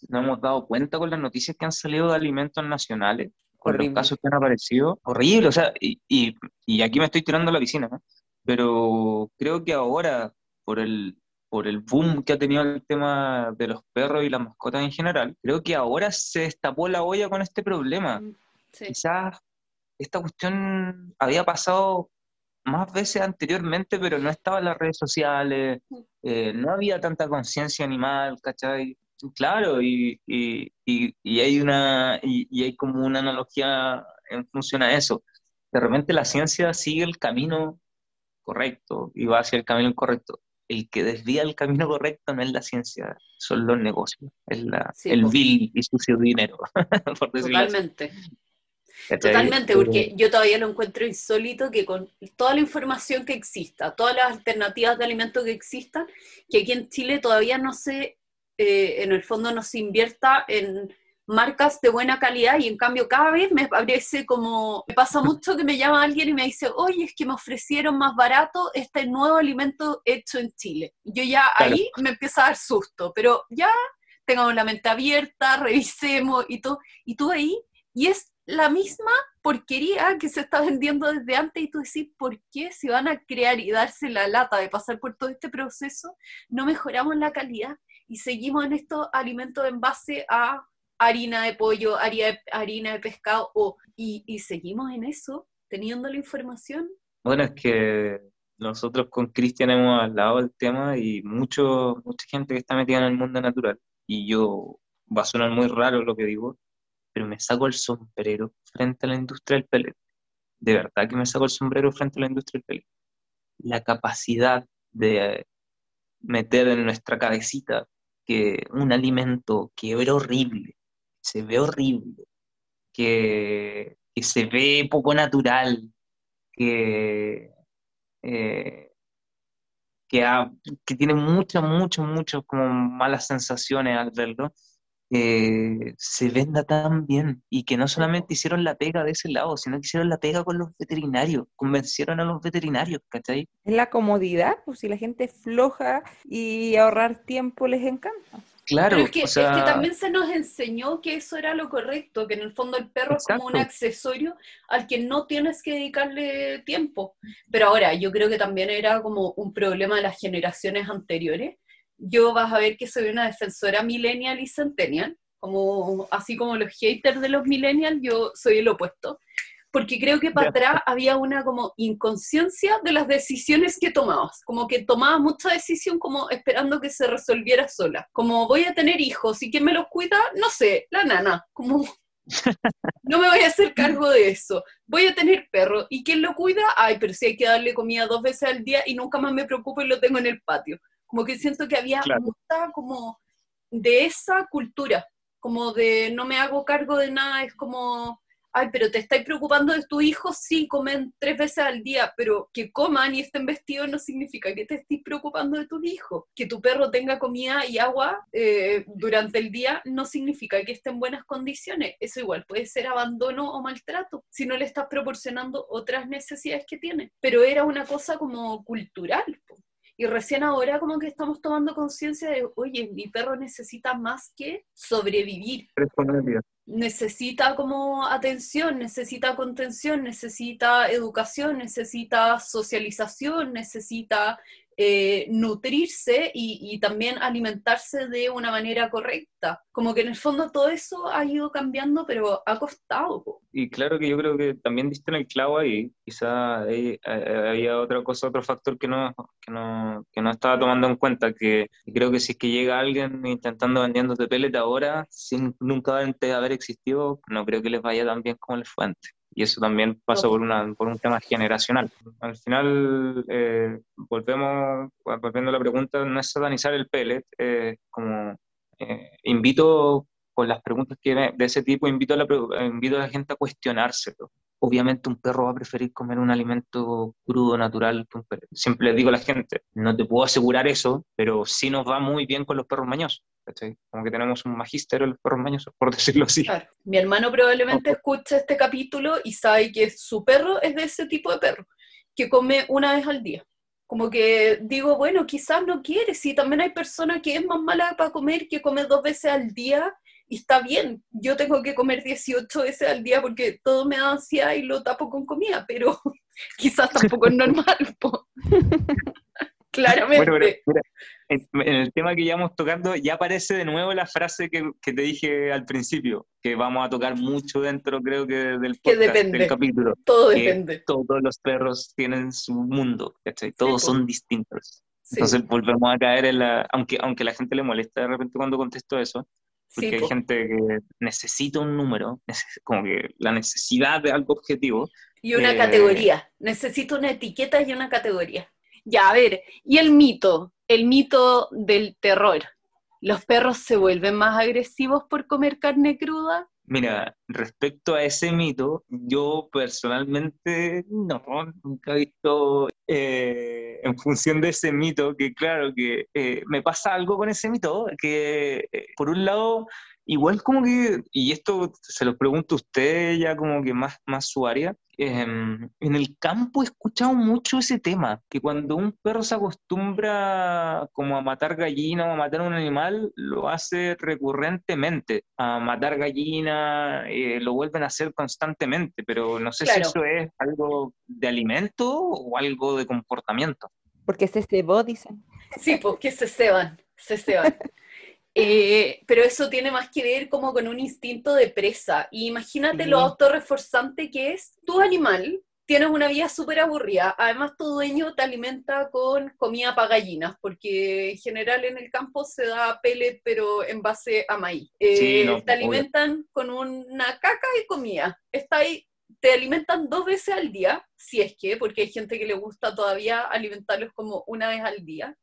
nos hemos dado cuenta con las noticias que han salido de alimentos nacionales, con los casos que han aparecido. Horrible, o sea, y, y, y aquí me estoy tirando a la piscina, ¿no? Pero creo que ahora, por el, por el boom que ha tenido el tema de los perros y las mascotas en general, creo que ahora se destapó la olla con este problema. Mm, Quizás esta cuestión había pasado más veces anteriormente, pero no estaba en las redes sociales, mm. eh, no había tanta conciencia animal, ¿cachai? Claro, y, y, y, hay una, y, hay como una analogía en función a eso. De repente la ciencia sigue el camino correcto y va hacia el camino incorrecto el que desvía el camino correcto no es la ciencia, son los negocios, es la, el vil y sucio dinero. Totalmente. Totalmente, porque yo todavía lo encuentro insólito que con toda la información que exista, todas las alternativas de alimentos que existan, que aquí en Chile todavía no se, eh, en el fondo no se invierta en marcas de buena calidad y en cambio cada vez me parece como, me pasa mucho que me llama alguien y me dice, oye, es que me ofrecieron más barato este nuevo alimento hecho en Chile. Yo ya ahí me empieza a dar susto, pero ya tengamos la mente abierta, revisemos y todo, y tú ahí, y es la misma porquería que se está vendiendo desde antes y tú decís, ¿por qué si van a crear y darse la lata de pasar por todo este proceso, no mejoramos la calidad y seguimos en estos alimentos en base a harina de pollo, harina de, pescado, o, y, y seguimos en eso, teniendo la información. Bueno, es que nosotros con Cristian hemos hablado del tema y mucho, mucha gente que está metida en el mundo natural. Y yo, va a sonar muy raro lo que digo, pero me saco el sombrero frente a la industria del pellet. De verdad que me saco el sombrero frente a la industria del pellet. La capacidad de meter en nuestra cabecita que un alimento que era horrible, se ve horrible, que, que se ve poco natural, que eh, que, tiene muchas, muchas, muchas como malas sensaciones al verlo, eh, se venda tan bien y que no solamente hicieron la pega de ese lado, sino que hicieron la pega con los veterinarios, convencieron a los veterinarios, ¿cachai? Es la comodidad, pues si la gente es floja y ahorrar tiempo les encanta. Claro, es que, también se nos enseñó que eso era lo correcto, que en el fondo el perro es como un accesorio al que no tienes que dedicarle tiempo. Pero ahora, yo creo que también era como un problema de las generaciones anteriores. Yo vas a ver que soy una defensora millennial y centennial, como, así como los haters de los millennials, yo soy el opuesto porque creo que para atrás había una como inconsciencia de las decisiones que tomabas, como que tomabas mucha decisión como esperando que se resolviera sola, como voy a tener hijos y quién me los cuida, no sé, la nana, como no me voy a hacer cargo de eso, voy a tener perro y quién lo cuida, ay, pero si hay que darle comida dos veces al día y nunca más me preocupo y lo tengo en el patio, como que siento que había mucha como de esa cultura, como de no me hago cargo de nada, es como ay, pero te estáis preocupando de tu hijo, sí, comen tres veces al día, pero que coman y estén vestidos no significa que te estés preocupando de tus hijos. Que tu perro tenga comida y agua eh, durante el día no significa que esté en buenas condiciones. Eso igual puede ser abandono o maltrato, si no le estás proporcionando otras necesidades que tiene. Pero era una cosa como cultural. Y recién ahora como que estamos tomando conciencia de, oye, mi perro necesita más que sobrevivir. Necesita como atención, necesita contención, necesita educación, necesita socialización, necesita eh, nutrirse y, también alimentarse de una manera correcta. Como que en el fondo todo eso ha ido cambiando, pero ha costado. Y claro que yo creo que también diste en el clavo ahí. Quizá había otra cosa, otro factor que no, que no, que no estaba tomando en cuenta, que creo que si es que llega alguien intentando vendiéndote pellet ahora, sin nunca antes haber existido, no creo que les vaya tan bien como les fue antes y eso también pasa por, una, por un tema generacional. Al final, eh, volvemos, volviendo a la pregunta, no es satanizar el pellet, eh, como eh, invito con las preguntas que de ese tipo, invito a, la, invito a la gente a cuestionárselo. Obviamente un perro va a preferir comer un alimento crudo, natural, Siempre le digo a la gente, no te puedo asegurar eso, pero sí nos va muy bien con los perros mañosos. Como que tenemos un magisterio en los perros mañosos, por decirlo así. Mi hermano probablemente escucha este capítulo y sabe que su perro es de ese tipo de perro, que come una vez al día. Como que digo, bueno, quizás no quiere, si también hay personas que es más mala para comer, que come dos veces al día y está bien. Yo tengo que comer 18 veces al día porque todo me da ansiedad y lo tapo con comida, pero quizás tampoco es normal. Claramente en el tema que íbamos tocando, ya aparece de nuevo la frase que, que, te dije al principio, que vamos a tocar mucho dentro, creo que del, podcast, del capítulo. Todo depende. Todos los perros tienen su mundo, Todos son distintos. Entonces volvemos a caer en la... Aunque, aunque la gente le molesta de repente cuando contesto eso, porque hay gente que necesita un número, como que la necesidad de algo objetivo. Y una eh, categoría. Necesito una etiqueta y una categoría. Ya, a ver, ¿y el mito? el mito del terror. ¿Los perros se vuelven más agresivos por comer carne cruda? Mira, respecto a ese mito, yo personalmente no, nunca he visto eh, en función de ese mito, que claro que eh, me pasa algo con ese mito, que eh, por un lado Igual como que, y esto se lo pregunto a usted ya como que más, más su área, em, en el campo he escuchado mucho ese tema, que cuando un perro se acostumbra como a matar gallina o a matar un animal, lo hace recurrentemente, a matar gallina, eh, lo vuelven a hacer constantemente, pero no sé si eso es algo de alimento o algo de comportamiento. Porque se cebó, dicen. Sí, porque se ceban, se ceban. Eh, pero eso tiene más que ver como con un instinto de presa. Y imagínate lo autorreforzante que es tu animal. Tienes una vida súper aburrida. Además, tu dueño te alimenta con comida para gallinas, porque en general en el campo se da pellet, pero en base a maíz. Eh, te alimentan con una caca y comida. Está ahí te alimentan dos veces al día, si es que, porque hay gente que le gusta todavía alimentarlos como una vez al día.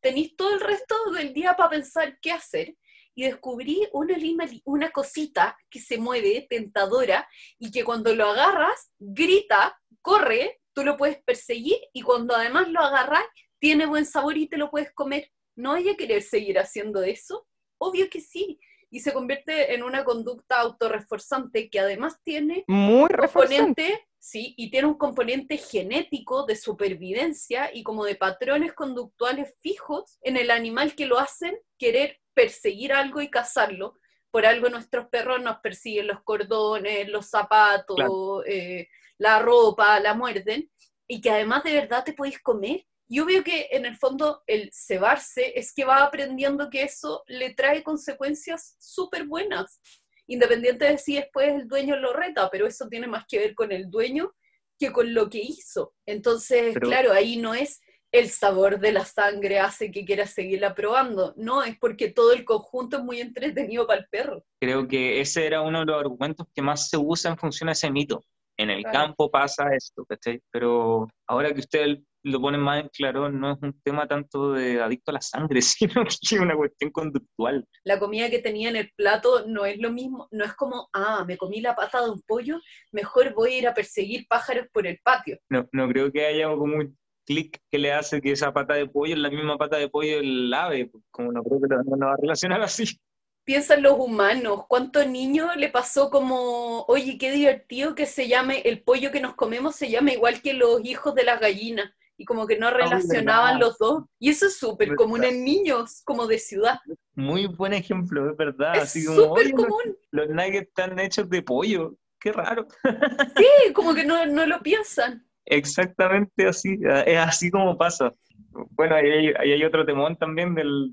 Tenéis todo el resto del día para pensar qué hacer y descubrí una, una cosita que se mueve, tentadora, y que cuando lo agarras, grita, corre, tú lo puedes perseguir y cuando además lo agarras, tiene buen sabor y te lo puedes comer. ¿No hay que querer seguir haciendo eso? Obvio que sí y se convierte en una conducta autorreforzante que además tiene Muy un componente, sí, y tiene un componente genético de supervivencia y como de patrones conductuales fijos en el animal que lo hacen querer perseguir algo y cazarlo. Por algo nuestros perros nos persiguen los cordones, los zapatos, eh, la ropa, la muerden, y que además de verdad te podéis comer. Yo veo que en el fondo el cebarse es que va aprendiendo que eso le trae consecuencias súper buenas, independiente de si después el dueño lo reta, pero eso tiene más que ver con el dueño que con lo que hizo. Entonces, claro, ahí no es el sabor de la sangre hace que quiera seguirla probando, no, es porque todo el conjunto es muy entretenido para el perro. Creo que ese era uno de los argumentos que más se usa en función a ese mito. En el campo pasa esto, ¿cachai? Pero ahora que usted lo ponen más en claro, no es un tema tanto de adicto a la sangre, sino que es una cuestión conductual. La comida que tenía en el plato no es lo mismo, no es como, ah, me comí la pata de un pollo, mejor voy a ir a perseguir pájaros por el patio. No, no creo que haya como un clic que le hace que esa pata de pollo es la misma pata de pollo del ave, como no creo que no, no va a relacionar así. Piensan los humanos, ¿cuántos niños le pasó como, oye, qué divertido que se llame, el pollo que nos comemos se llama igual que los hijos de las gallinas? Y como que no relacionaban los dos. Y eso es súper común en niños, como de ciudad. Muy buen ejemplo, es verdad. Es súper común. Los, nuggets están hechos de pollo, qué raro. Sí, como que no, no lo piensan. Exactamente así, es así como pasa. Bueno, ahí hay, otro temón también del,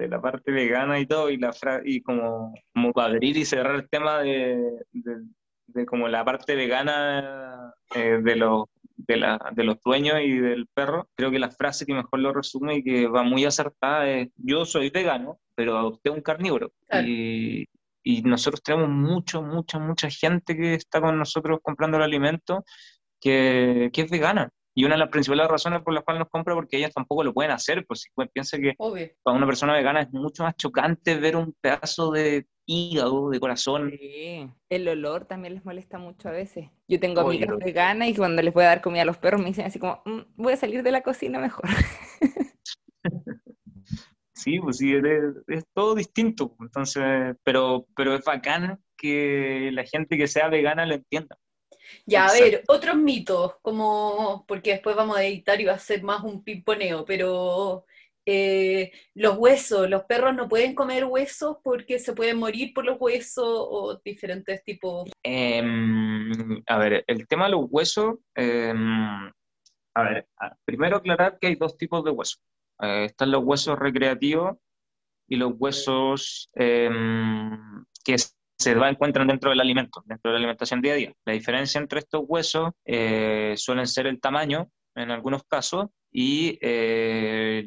de la parte vegana y todo, y, la y como, como para abrir y cerrar el tema de, de, como la parte vegana eh, de los de, la, de, los dueños y del perro, creo que la frase que mejor lo resume y que va muy acertada es, yo soy vegano, pero adopté un carnívoro. Y, y, nosotros tenemos mucho, mucha, mucha gente que está con nosotros comprando el alimento que, que es vegana. Y una de las principales razones por las cuales nos compra porque ellas tampoco lo pueden hacer, pues si piensa que para una persona vegana es mucho más chocante ver un pedazo de hígado, de corazón. Sí, el olor también les molesta mucho a veces. Yo tengo amigas veganas y cuando les voy a dar comida a los perros me dicen así como, mm, voy a salir de la cocina mejor. sí, pues sí, es, todo distinto. Entonces, pero, pero es bacán que la gente que sea vegana lo entienda. Ya, a ver, otros mitos, como, porque después vamos a editar y va a ser más un pimponeo, pero eh, los huesos, los perros no pueden comer huesos porque se pueden morir por los huesos o diferentes tipos. Em, a ver, el tema de los huesos, em, a ver, primero aclarar que hay dos tipos de huesos. Eh, están los huesos recreativos y los huesos em, que se encuentran dentro del alimento, dentro de la alimentación día a día. La diferencia entre estos huesos eh, suelen ser el tamaño, en algunos casos, y eh,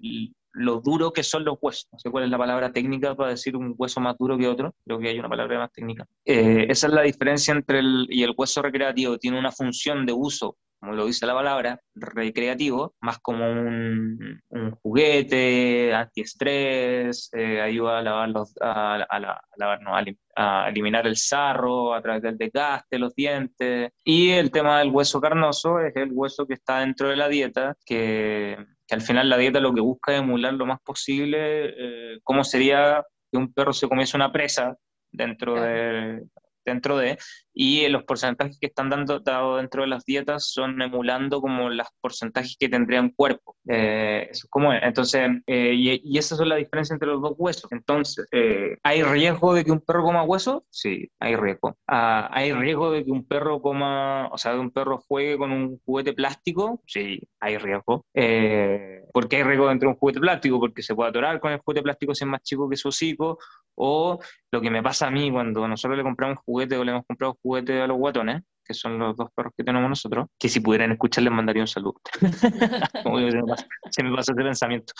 lo duro que son los huesos. No sé cuál es la palabra técnica para decir un hueso más duro que otro, creo que hay una palabra más técnica. Eh, esa es la diferencia entre el, y el hueso recreativo, tiene una función de uso como lo dice la palabra, recreativo, más como un, juguete, antiestrés, eh, ayuda a, lavar los, a, a, eliminar el sarro a través del desgaste, los dientes. Y el tema del hueso carnoso es el hueso que está dentro de la dieta, que, al final la dieta lo que busca es emular lo más posible eh, cómo sería que un perro se comiese una presa dentro de, dentro de, y los porcentajes que están dando dado dentro de las dietas son emulando como los porcentajes que tendrían cuerpo. Eh, eso es como Entonces, eh, y, y, esa es la diferencia entre los dos huesos. Entonces, eh, ¿hay riesgo de que un perro coma hueso? Sí, hay riesgo. Ah, ¿Hay riesgo de que un perro coma, o sea, de un perro juegue con un juguete plástico? Sí, hay riesgo. porque hay riesgo dentro de un juguete plástico, porque se puede atorar con el juguete plástico si es más chico que su hocico, o lo que me pasa a mí cuando nosotros le compramos juguete o le hemos comprado juguete a los guatones, que son los dos perros que tenemos nosotros, que si pudieran escuchar les mandaría un saludo. se, me pasa, ese pensamiento.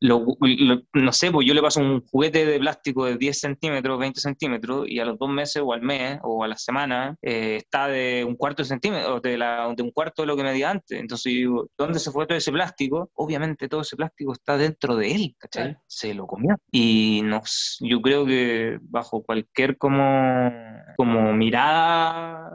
no sé, pues yo le paso un juguete de plástico de 10 centímetros, 20 centímetros, y a los dos meses o al mes o a la semana eh, está de un cuarto de centímetro, de, la, de un cuarto de lo que medía antes. Entonces digo, ¿dónde se fue todo ese plástico? Obviamente todo ese plástico está dentro de él, ¿cachai? Se lo comió. Y nos, yo creo que bajo cualquier como, como mirada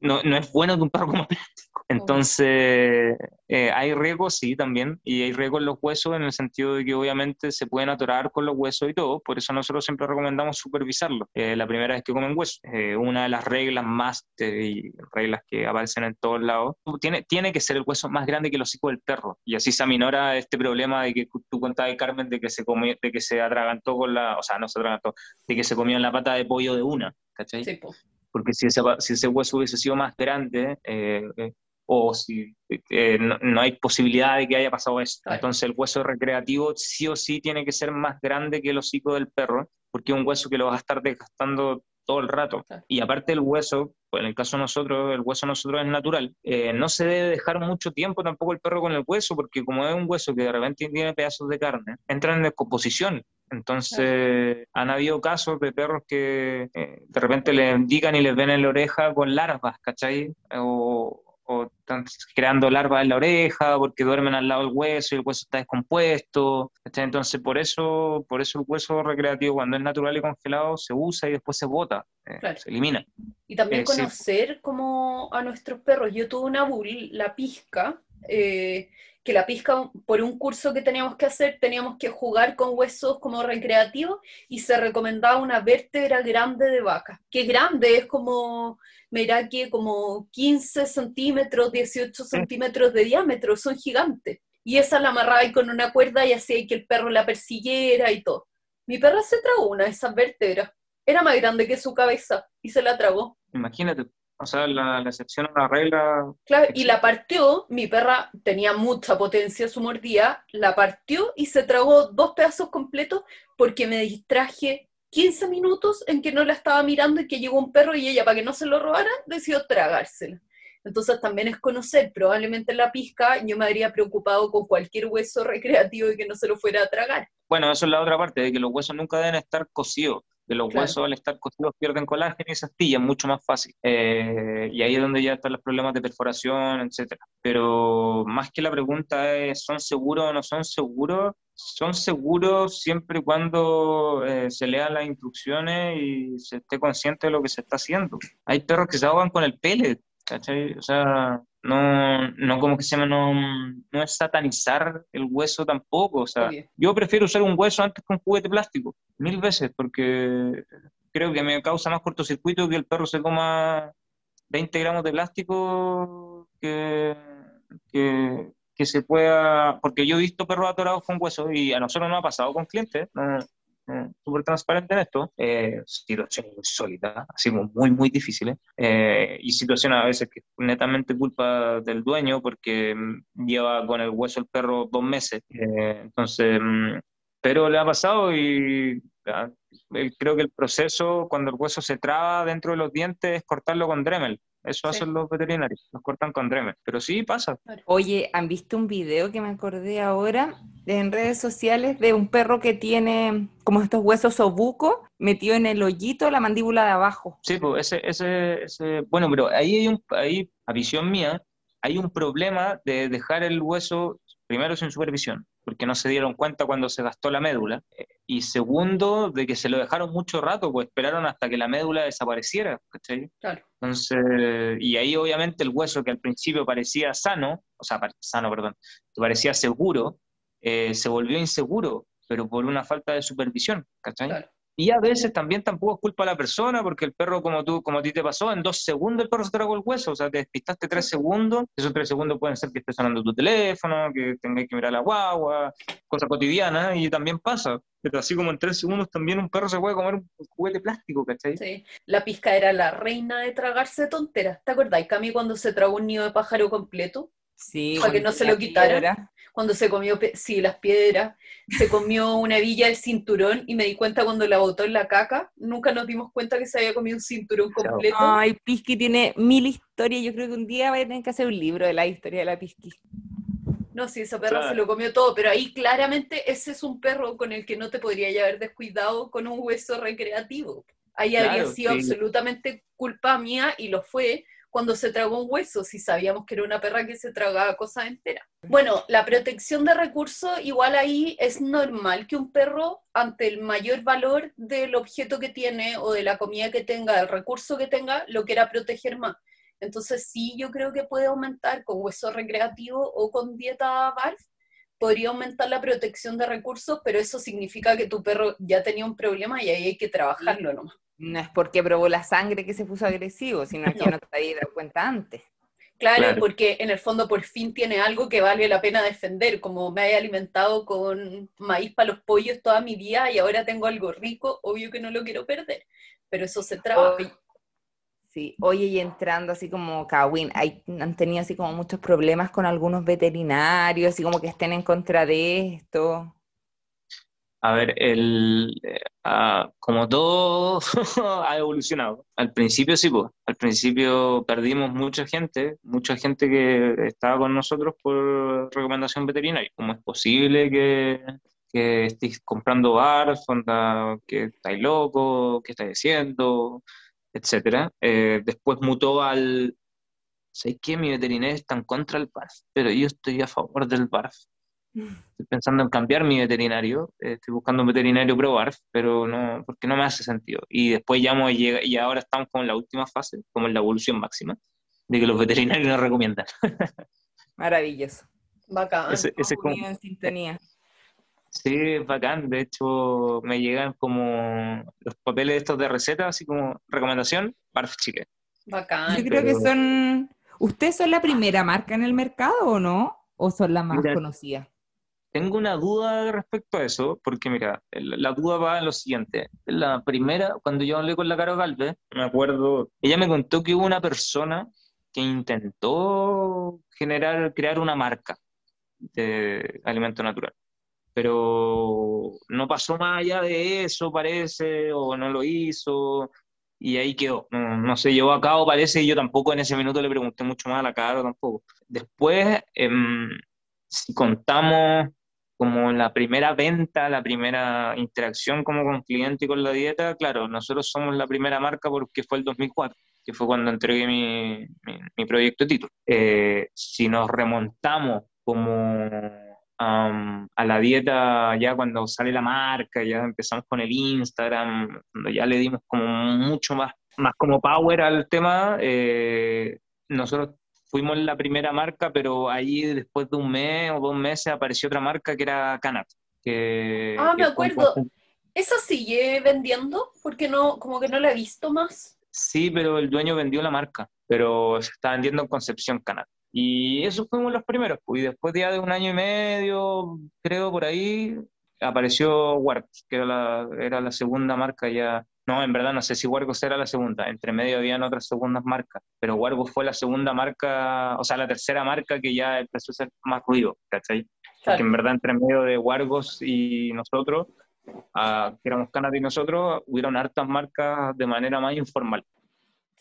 no, no es bueno que un perro coma plástico. Entonces, eh, hay riesgos, sí, también, y hay riesgos en los huesos en el sentido de que obviamente se pueden atorar con los huesos y todo, por eso nosotros siempre recomendamos supervisarlo eh, la primera vez que comen hueso. Eh, una de las reglas más, y reglas que aparecen en todos lados, tiene, tiene que ser el hueso más grande que el hocico del perro, y así se aminora este problema de que tú contabas, Carmen, de que se comió, de que se atragantó con la, o sea, no se atragantó, de que se comió en la pata de pollo de una, ¿cachai? Sí, porque si ese, si ese hueso hubiese sido más grande, eh, eh, o si eh, no, hay posibilidad de que haya pasado esto. Entonces el hueso recreativo sí o sí tiene que ser más grande que el hocico del perro, porque es un hueso que lo vas a estar desgastando todo el rato. Y aparte el hueso, pues en el caso de nosotros, el hueso nosotros es natural, no se debe dejar mucho tiempo tampoco el perro con el hueso, porque como es un hueso que de repente tiene pedazos de carne, entra en descomposición entonces, han habido casos de perros que eh, de repente le indican y les ven en la oreja con larvas, ¿cachai? O, están creando larvas en la oreja porque duermen al lado del hueso y el hueso está descompuesto. ¿cachai? Entonces, por eso, por eso el hueso recreativo, cuando es natural y congelado, se usa y después se bota, eh, se elimina. Y también eh, conocer como a nuestros perros. Yo tuve una bull, la pizca, que la pizca, por un curso que teníamos que hacer, teníamos que jugar con huesos como recreativos y se recomendaba una vértebra grande de vaca, que es grande, es como, mira que como 15 centímetros, 18 centímetros de diámetro, son gigantes. Y esa la amarraba ahí con una cuerda y hacía que el perro la persiguiera y todo. Mi perra se tragó una de esas vértebras. Era más grande que su cabeza y se la tragó. Imagínate, o sea, la, excepción a la regla. Claro, y la partió, mi perra tenía mucha potencia su mordida, la partió y se tragó dos pedazos completos porque me distraje 15 minutos en que no la estaba mirando y que llegó un perro y ella, para que no se lo robaran, decidió tragársela. Entonces también es conocer, probablemente la pizca yo me habría preocupado con cualquier hueso recreativo y que no se lo fuera a tragar. Bueno, eso es la otra parte, de que los huesos nunca deben estar cocidos de los huesos al estar cocidos pierden colágeno y se astillan mucho más fácil. Eh, y ahí es donde ya están los problemas de perforación, etc. Pero más que la pregunta es, ¿son seguros o no son seguros? Son seguros siempre y cuando eh, se lean las instrucciones y se esté consciente de lo que se está haciendo. Hay perros que se ahogan con el pellet, ¿cachai? O sea, no, no como que se llama, no, no es satanizar el hueso tampoco. O sea, yo prefiero usar un hueso antes que un juguete plástico, mil veces, porque creo que me causa más cortocircuito que el perro se coma 20 gramos de plástico que, que, que se pueda, porque yo he visto perros atorados con huesos y a nosotros no ha pasado con clientes, no, eh, súper transparente en esto, eh, situaciones así como muy, muy difíciles, eh, y situaciones a veces que netamente culpa del dueño porque mm, lleva con el hueso el perro dos meses, eh, entonces, mm, pero le ha pasado y creo que el proceso cuando el hueso se traba dentro de los dientes es cortarlo con Dremel. Eso hacen los veterinarios, los cortan con Dremel. Pero sí pasa. Oye, ¿han visto un video que me acordé ahora en redes sociales de un perro que tiene como estos huesos obuco metido en el hoyito la mandíbula de abajo? Sí, pues ese, ese, ese bueno, pero ahí hay un, ahí, a visión mía, hay un problema de dejar el hueso primero sin supervisión, porque no se dieron cuenta cuando se gastó la médula, y segundo, de que se lo dejaron mucho rato, pues esperaron hasta que la médula desapareciera, ¿cachai? Claro. Entonces, y ahí obviamente el hueso que al principio parecía sano, o sea, sano, perdón, que parecía seguro, eh, se volvió inseguro, pero por una falta de supervisión, ¿cachai? Claro. Y a veces también tampoco es culpa de la persona, porque el perro, como tú, como a ti te pasó, en dos segundos el perro se tragó el hueso, o sea, te despistaste tres segundos, esos tres segundos pueden ser que estés sonando tu teléfono, que tengas que mirar la guagua, cosa cotidiana, y también pasa. Pero así como en tres segundos también un perro se puede comer un juguete plástico, ¿cachai? Sí, la pizca era la reina de tragarse tonteras. ¿Te acordás, Cami, cuando se tragó un nido de pájaro completo? Sí, para que no se lo quitaran. Cuando se comió, sí, las piedras, se comió una villa del cinturón y me di cuenta cuando la botó en la caca, nunca nos dimos cuenta que se había comido un cinturón completo. Ay, Pisky tiene mil historias, yo creo que un día va a tener que hacer un libro de la historia de la Pisky. No, sí, esa perra se lo comió todo, pero ahí claramente ese es un perro con el que no te podría haber descuidado con un hueso recreativo. Ahí habría sido absolutamente culpa mía y lo fue, cuando se tragó un hueso, si sabíamos que era una perra que se tragaba cosas enteras. Bueno, la protección de recursos, igual ahí es normal que un perro, ante el mayor valor del objeto que tiene o de la comida que tenga, del recurso que tenga, lo quiera proteger más. Entonces sí, yo creo que puede aumentar con hueso recreativo o con dieta BARF, podría aumentar la protección de recursos, pero eso significa que tu perro ya tenía un problema y ahí hay que trabajarlo nomás. No es porque probó la sangre que se puso agresivo, sino que no te había dado cuenta antes. Claro, porque en el fondo por fin tiene algo que vale la pena defender, como me he alimentado con maíz para los pollos toda mi vida y ahora tengo algo rico, obvio que no lo quiero perder, pero eso se trabaja. Sí, oye, y entrando así como Kawin, han tenido así como muchos problemas con algunos veterinarios, así como que estén en contra de esto. A ver, el, ah, como todo ha evolucionado. Al principio sí, pues. Al principio perdimos mucha gente, mucha gente que estaba con nosotros por recomendación veterinaria. ¿Cómo es posible que, que estéis comprando bar, que estáis locos, qué estáis haciendo, etcétera? Eh, después mutó al... Sé que mi veterinario está en contra del BARF, pero yo estoy a favor del BARF Estoy pensando en cambiar mi veterinario, eh, estoy buscando un veterinario probar, pero no, porque no me hace sentido. Y después ya y ahora estamos como en la última fase, como en la evolución máxima, de que los veterinarios nos recomiendan. Maravilloso. Bacán. Ese, ese como, en sintonía. Sí, es bacán. De hecho, me llegan como los papeles estos de receta, así como recomendación, Barf Chile. Bacán. Yo creo que son. ¿Ustedes son la primera marca en el mercado o no? ¿O son las más conocidas? Tengo una duda respecto a eso, porque mira, la duda va en lo siguiente. La primera, cuando yo hablé con la Caro Galvez, me acuerdo, ella me contó que hubo una persona que intentó generar, crear una marca de alimento natural, pero no pasó más allá de eso, parece, o no lo hizo, y ahí quedó. No, se llevó a cabo, parece, y yo tampoco en ese minuto le pregunté mucho más a la Caro tampoco. Después, em, si contamos como la primera venta, la primera interacción como con cliente y con la dieta, claro, nosotros somos la primera marca porque fue el 2004, que fue cuando entregué mi, mi, proyecto de título. Eh, si nos remontamos como a la dieta ya cuando sale la marca, ya empezamos con el Instagram, cuando ya le dimos como mucho más, más como power al tema, eh, nosotros fuimos la primera marca, pero ahí después de un mes o dos meses apareció otra marca que era Canat. Que, ah, me acuerdo. ¿Esa sigue vendiendo? Porque no, como que no la he visto más. Sí, pero el dueño vendió la marca, pero se está vendiendo en Concepción Canat. Y esos fuimos los primeros, pues, y después ya de un año y medio, creo, por ahí, apareció Warp, que era la, era la segunda marca ya no, en verdad no sé si Wargos era la segunda, entre medio habían otras segundas marcas, pero Wargos fue la segunda marca, o sea, la tercera marca que ya empezó a ser más ruido, ¿cachai? Porque en verdad entre medio de Wargos y nosotros, uh, que éramos Canadá y nosotros, hubieron hartas marcas de manera más informal.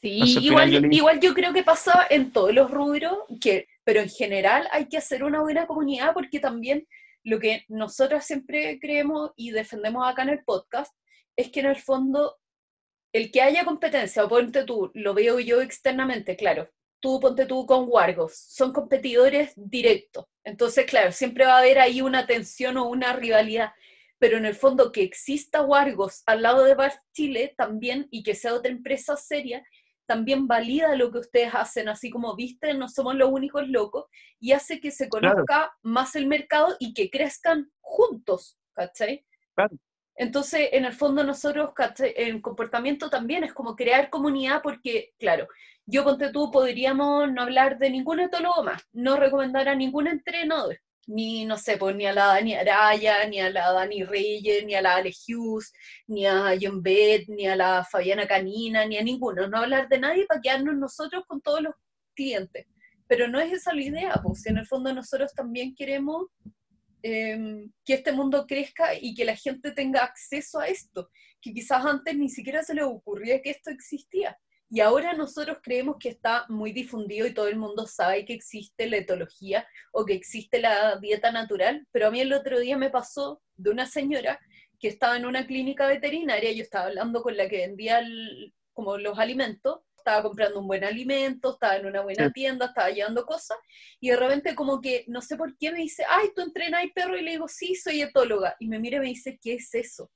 Sí, igual, yo igual yo creo que pasa en todos los rubros, que, pero en general hay que hacer una buena comunidad porque también lo que nosotros siempre creemos y defendemos acá en el podcast es que en el fondo el que haya competencia, o ponte tú, lo veo yo externamente, claro, tú ponte tú con Wargos, son competidores directos. Entonces, claro, siempre va a haber ahí una tensión o una rivalidad, pero en el fondo que exista Wargos al lado de Bar Chile también y que sea otra empresa seria, también valida lo que ustedes hacen, así como viste, no somos los únicos locos, y hace que se conozca más el mercado y que crezcan juntos, ¿cachai? Claro. Entonces, en el fondo nosotros, el comportamiento también es como crear comunidad porque, claro, yo ponte tú, podríamos no hablar de ningún etólogo más, no recomendar a ningún entrenador, ni, no sé, pues ni a la Dani Araya, ni a la Dani Reyes, ni a la Ale Hughes, ni a John Beth, ni a la Fabiana Canina, ni a ninguno, no hablar de nadie para quedarnos nosotros con todos los clientes. Pero no es esa la idea, pues en el fondo nosotros también queremos em, que este mundo crezca y que la gente tenga acceso a esto, que quizás antes ni siquiera se les ocurría que esto existía. Y ahora nosotros creemos que está muy difundido y todo el mundo sabe que existe la etología o que existe la dieta natural, pero a mí el otro día me pasó de una señora que estaba en una clínica veterinaria, yo estaba hablando con la que vendía como los alimentos, estaba comprando un buen alimento, estaba en una buena tienda, estaba llevando cosas, y de repente como que, no sé por qué, me dice, ay, ¿tú entrenas perro? Y le digo, sí, soy etóloga. Y me mira y me dice, ¿qué es eso?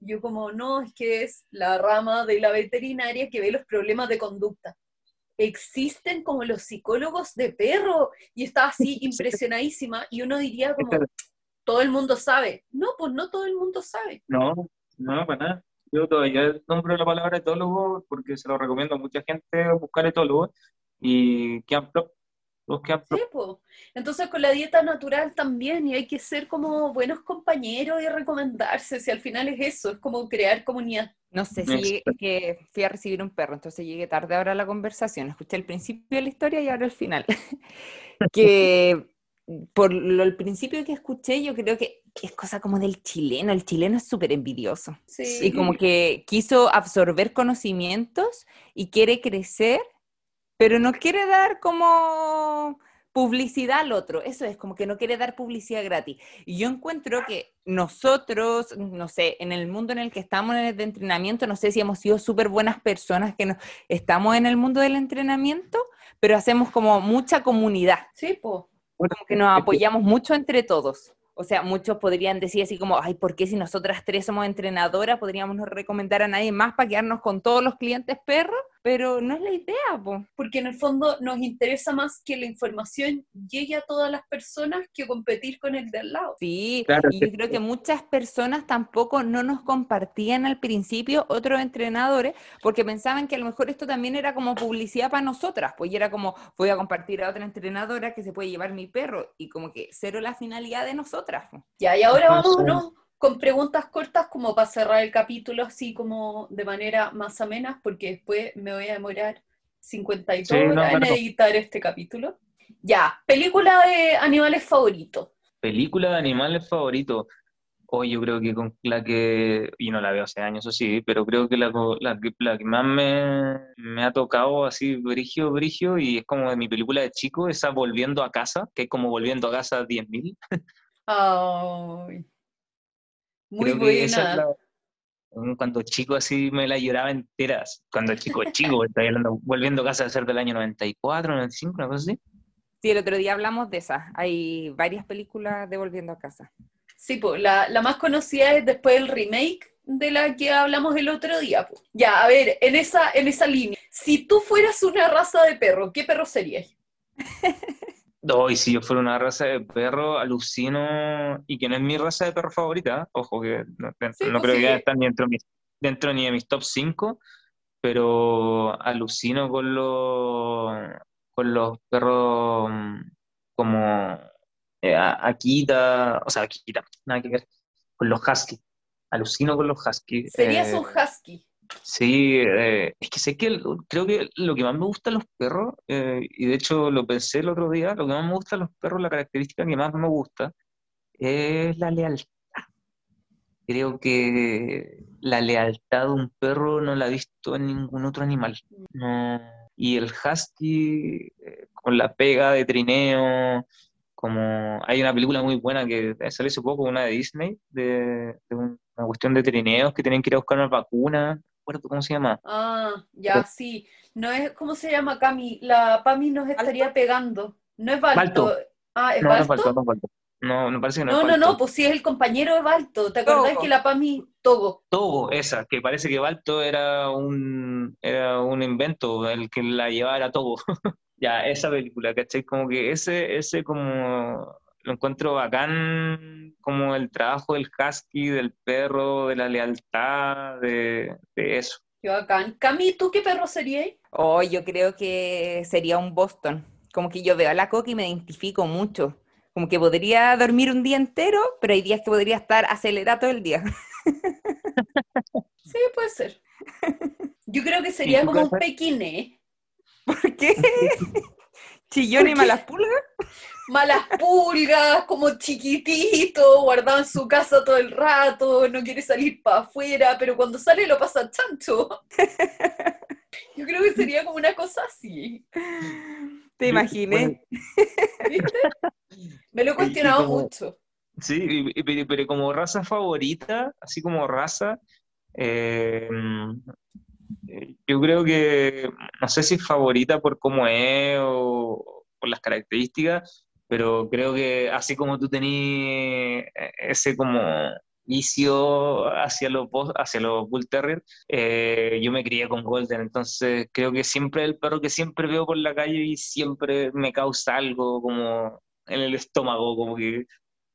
Yo como, no, es que es la rama de la veterinaria que ve los problemas de conducta. Existen como los psicólogos de perro y está así impresionadísima y uno diría como, todo el mundo sabe. No, pues no todo el mundo sabe. No, no, para nada. Yo todavía nombro la palabra etólogo porque se lo recomiendo a mucha gente buscar etólogo y quedan Sí, pues. Entonces con la dieta natural también, y hay que ser como buenos compañeros y recomendarse, si al final es eso, es como crear comunidad. No sé, si que fui a recibir un perro, entonces llegué tarde ahora a la conversación, escuché el principio de la historia y ahora el final. que por lo, el principio que escuché, yo creo que es cosa como del chileno, el chileno es súper envidioso. Sí. Y como que quiso absorber conocimientos y quiere crecer pero no quiere dar como publicidad al otro. Eso es, como que no quiere dar publicidad gratis. Y yo encuentro que nosotros, no sé, en el mundo en el que estamos en el de entrenamiento, no sé si hemos sido súper buenas personas que no, estamos en el mundo del entrenamiento, pero hacemos como mucha comunidad. Sí, pues. Como que nos apoyamos mucho entre todos. O sea, muchos podrían decir así como, ay, ¿por qué si nosotras tres somos entrenadoras podríamos no recomendar a nadie más para quedarnos con todos los clientes perros? Pero no es la idea, po. porque en el fondo nos interesa más que la información llegue a todas las personas que competir con el de al lado. Sí, y yo creo que muchas personas tampoco no nos compartían al principio otros entrenadores porque pensaban que a lo mejor esto también era como publicidad para nosotras, pues y era como voy a compartir a otra entrenadora que se puede llevar mi perro y como que cero la finalidad de nosotras. Ya, y ahora vamos, ¿no? Con preguntas cortas como para cerrar el capítulo así como de manera más amena, porque después me voy a demorar 52 horas en editar este capítulo. Ya, película de animales favoritos. Película de animales favoritos. Hoy yo creo que con la que, y no la veo hace años, eso sí, pero creo que la, la, la que más me, me, ha tocado así brigio, brigio, y es como de mi película de chico, esa Volviendo a casa, que es como Volviendo a casa 10.000. Ay. Muy buena. cuando chico así me la lloraba enteras. Cuando chico, chico, estoy hablando, volviendo a casa de ser del año 94, 95, una cosa así. Sí, el otro día hablamos de esa. Hay varias películas de Volviendo a casa. Sí, pues la, la más conocida es después el remake de la que hablamos el otro día. Ya, a ver, en esa, en esa línea, si tú fueras una raza de perro, ¿qué perro serías? No, y si yo fuera una raza de perro, alucino, y que no es mi raza de perro favorita, ojo que no, pues creo que estar ni dentro, dentro ni de mis top 5, pero alucino con los, con los perros mm, como eh, Akita, o sea, Akita, nada que ver, con los husky. Alucino con los husky. Serías un eh, husky. Sí, eh, es que sé que creo que lo que más me gusta de los perros, eh, y de hecho lo pensé el otro día, lo que más me gusta de los perros, la característica que más me gusta, es la lealtad. Creo que la lealtad de un perro no la he visto en ningún otro animal. Y el husky, eh, con la pega de trineo, como hay una película muy buena que sale hace poco, una de Disney, de, una cuestión de trineos que tienen que ir a buscar una vacuna cómo se llama. Ah, ya, sí. No es, ¿cómo se llama, Cami? La Pami nos estaría pegando. No es Balto. Ah, ¿es no, Balto? No, no, Balto. No, me parece que no, no es Balto. No, no, pues sí es el compañero de Balto. ¿Te acordás que la Pami Togo? Togo, esa, que parece que Balto era un, era un invento, el que la llevaba era Togo. ya, esa película, ¿cachai? Como que ese, ese como lo encuentro bacán como el trabajo del husky, del perro, de la lealtad, de, eso. Qué bacán. Cami, ¿tú qué perro serías? Oh, yo creo que sería un Boston. Como que yo veo a la Coca y me identifico mucho. Como que podría dormir un día entero, pero hay días que podría estar acelerado todo el día. sí, puede ser. Yo creo que sería como un pequine. ¿Por qué? ¿Chillón y malas pulgas? Malas pulgas, como chiquitito, guardado en su casa todo el rato, no quiere salir para afuera, pero cuando sale lo pasa chancho. Yo creo que sería como una cosa así. Te imaginé. ¿Viste? Me lo he cuestionado mucho. Sí, pero, como raza favorita, así como raza, eh, yo creo que, no sé si es favorita por cómo es o por las características, pero creo que así como tú tenías ese como vicio hacia los, hacia los Bull Terrier, eh, yo me crié con Golden, entonces creo que siempre el perro que siempre veo por la calle y siempre me causa algo como en el estómago, como que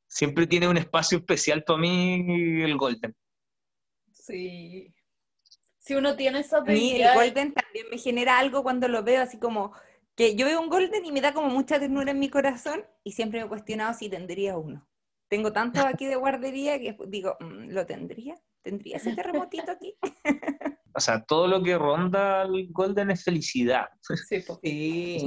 siempre tiene un espacio especial para mí el Golden. Sí. Si uno tiene esa mí el Golden también me genera algo cuando lo veo, así como que yo veo un Golden y me da como mucha ternura en mi corazón y siempre me he cuestionado si tendría uno. Tengo tantos aquí de guardería que digo, mm, ¿lo tendría? ¿Tendría ese terremotito aquí? o sea, todo lo que ronda al Golden es felicidad. Sí, sí.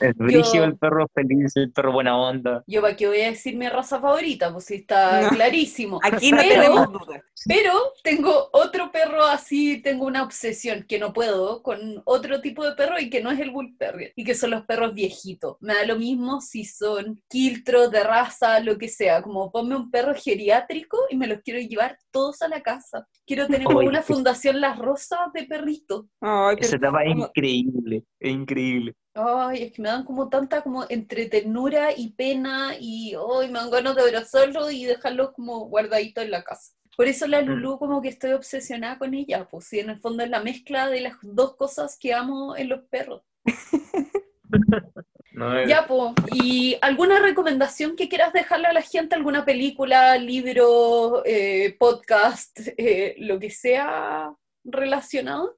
Es, brígido el perro feliz, el perro buena onda. Yo aquí voy a decir mi raza favorita, pues sí está clarísimo. Aquí no pero, tenemos duda. Pero tengo otro perro así, tengo una obsesión que no puedo con otro tipo de perro y que no es el Bull Terrier, y que son los perros viejitos. Me da lo mismo si son quiltros de raza, lo que sea, como ponme un perro geriátrico y me los quiero llevar todos a la casa. Quiero tener una fundación Las Rosas de perrito. Ay, Esa etapa es increíble, es increíble. Ay, es que me dan como tanta como entre ternura y pena y hoy me dan ganas de abrazarlo y dejarlo como guardadito en la casa. Por eso la mm. Lulu como que estoy obsesionada con ella, pues sí, en el fondo es la mezcla de las dos cosas que amo en los perros. Ya, pues, ¿y alguna recomendación que quieras dejarle a la gente? ¿Alguna película, libro, eh, podcast, eh, lo que sea relacionado?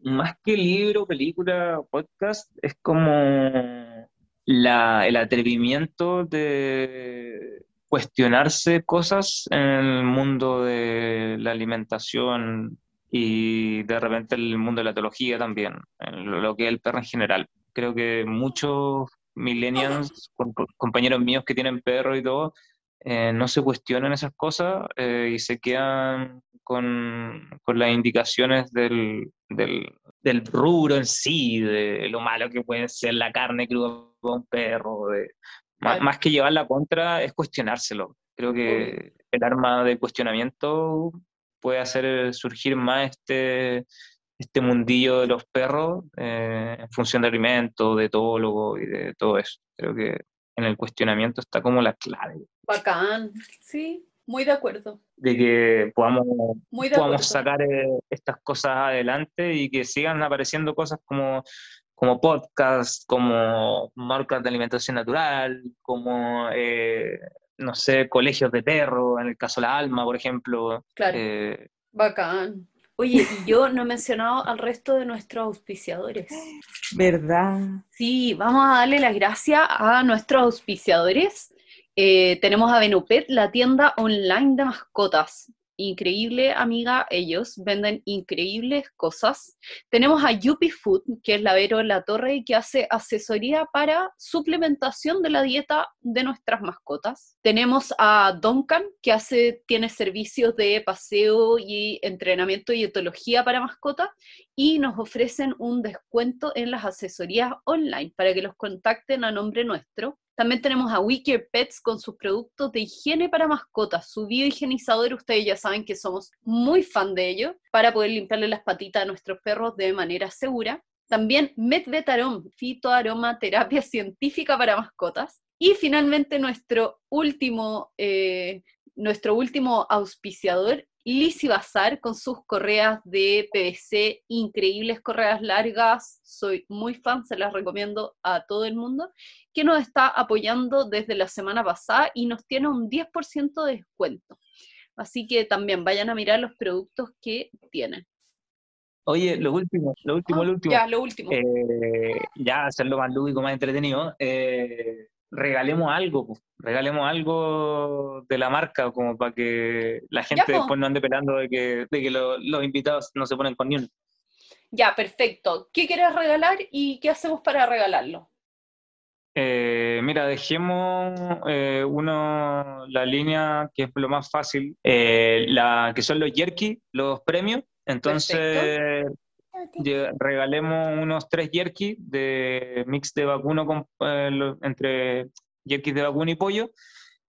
Más que libro, película, podcast, es como la, el atrevimiento de cuestionarse cosas en el mundo de la alimentación y de repente el mundo de la teología también, lo que es el perro en general. Creo que muchos millennials, compañeros míos que tienen perro y todo, eh, no se cuestionan esas cosas eh, y se quedan con, con las indicaciones del, del, del, rubro en sí, de lo malo que puede ser la carne cruda de un perro, de, más, que llevar la contra es cuestionárselo. Creo que el arma de cuestionamiento puede hacer surgir más este, este mundillo de los perros eh, en función de alimento, de etólogo y de todo eso. Creo que en el cuestionamiento está como la clave. Bacán, sí, muy de acuerdo. De que podamos, podamos sacar eh, estas cosas adelante y que sigan apareciendo cosas como como podcast, como marcas de alimentación natural, como, eh, no sé, colegios de perro, en el caso de la Alma, por ejemplo. Claro. Eh, Bacán. Oye, y yo no he mencionado al resto de nuestros auspiciadores. ¿Verdad? Sí, vamos a darle las gracias a nuestros auspiciadores. Eh, tenemos a Benupet, la tienda online de mascotas increíble amiga, ellos venden increíbles cosas. Tenemos a Yuppie Food, que es la Vero La Torre, que hace asesoría para suplementación de la dieta de nuestras mascotas. Tenemos a Duncan, que hace, tiene servicios de paseo y entrenamiento y etología para mascotas, y nos ofrecen un descuento en las asesorías online para que los contacten a nombre nuestro. También tenemos a Wicker Pets con sus productos de higiene para mascotas, su biohigienizador, ustedes ya saben que somos muy fan de ello, para poder limpiarle las patitas a nuestros perros de manera segura. También MedVetarom, fitoaromaterapia científica para mascotas. Y finalmente nuestro último, eh, nuestro último auspiciador Lizzy Bazar con sus correas de PVC, increíbles correas largas, soy muy fan, se las recomiendo a todo el mundo, que nos está apoyando desde la semana pasada y nos tiene un 10% de descuento. Así que también vayan a mirar los productos que tienen. Oye, lo último, lo último, lo ah, último. Ya, lo último. Eh, ya hacerlo más lúdico, más entretenido. Eh, regalemos algo, pues, regalemos algo de la marca, como para que la gente después no ande esperando de que, de que los invitados no se ponen con ni Ya, perfecto. ¿Qué quieres regalar y qué hacemos para regalarlo? Eh, mira, dejemos eh, uno, la línea que es lo más fácil, eh, la, que son los jerky, los premios. Entonces, regalemos unos tres jerky de mix de vacuno con, entre jerky de vacuno y pollo.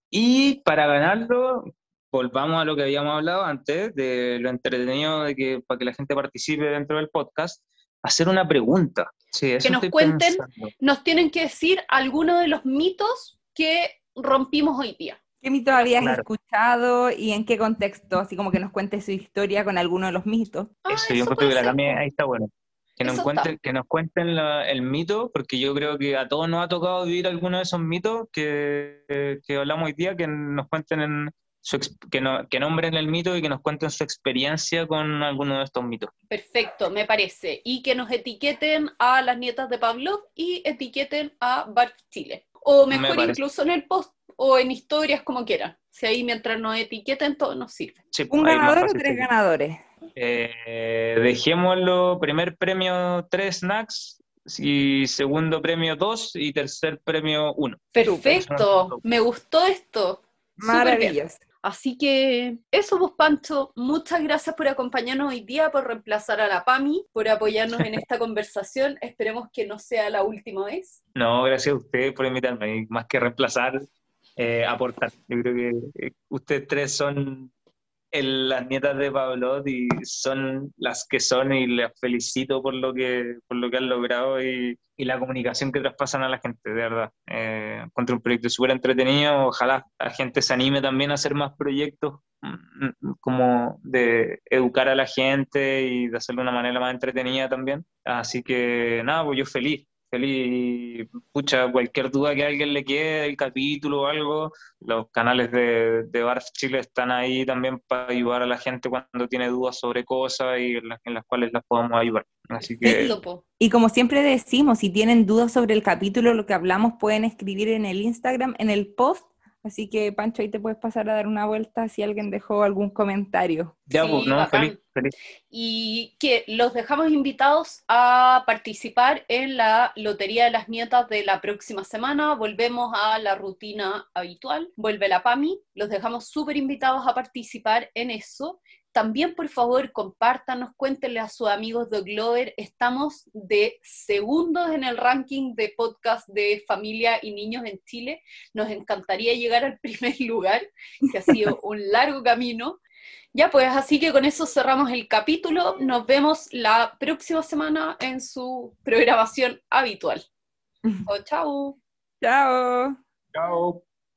Y para ganarlo, volvamos a lo que habíamos hablado antes, de lo entretenido de que para que la gente participe dentro del podcast, hacer una pregunta. que nos cuenten, nos tienen que decir algunos de los mitos que rompimos hoy día. ¿Qué mito habías escuchado y en qué contexto? Así como que nos cuente su historia con alguno de los mitos. Ah, eso, yo creo que la también ahí está bueno. Que nos, cuenten, que nos cuenten el mito, porque yo creo que a todos nos ha tocado vivir alguno de esos mitos que, que hablamos hoy día, que nos cuenten en, que, no, que, nombren el mito y que nos cuenten su experiencia con alguno de estos mitos. Perfecto, me parece. Y que nos etiqueten a las nietas de Pablo y etiqueten a Barf Chile. O mejor incluso en el post o en historias, como quieran. Si ahí mientras nos etiqueten, todo nos sirve. ¿Un ganador o tres ganadores? Eh, dejémoslo, primer premio tres snacks, y segundo premio dos y tercer premio uno. Perfecto, me gustó esto. Maravilloso. Así que eso, vos, Pancho, muchas gracias por acompañarnos hoy día, por reemplazar a la PAMI, por apoyarnos en esta conversación. Esperemos que no sea la última vez. No, gracias a ustedes por invitarme. Más que reemplazar, eh, aportar. Yo creo que eh, ustedes tres son las nietas de Pablo y son las que son y les felicito por lo que, por lo que han logrado y, y la comunicación que traspasan a la gente, de verdad. Eh, encuentro un proyecto súper entretenido, ojalá la gente se anime también a hacer más proyectos mm, mm, como de educar a la gente y de hacerlo de una manera más entretenida también. Así que nada, pues yo feliz, feliz. Pucha, cualquier duda que a alguien le quede del capítulo o algo, los canales de, de Barf Chile están ahí también para ayudar a la gente cuando tiene dudas sobre cosas y en las, en las cuales las podamos ayudar. Así que... Y como siempre decimos, si tienen dudas sobre el capítulo, lo que hablamos, pueden escribir en el Instagram, en el post Así que, Pancho, ahí te puedes pasar a dar una vuelta si alguien dejó algún comentario. Ya, pues, no, feliz, feliz. Y que los dejamos invitados a participar en la Lotería de las Nietas de la próxima semana. Volvemos a la rutina habitual, vuelve la PAMI. Los dejamos súper invitados a participar en eso. También, por favor, compártanos, cuéntenle a sus amigos de Glover. Estamos de segundos en el ranking de podcast de familia y niños en Chile. Nos encantaría llegar al primer lugar, que ha sido un largo camino. Ya, pues así que con eso cerramos el capítulo. Nos vemos la próxima semana en su programación habitual. chao. Chao. Chao.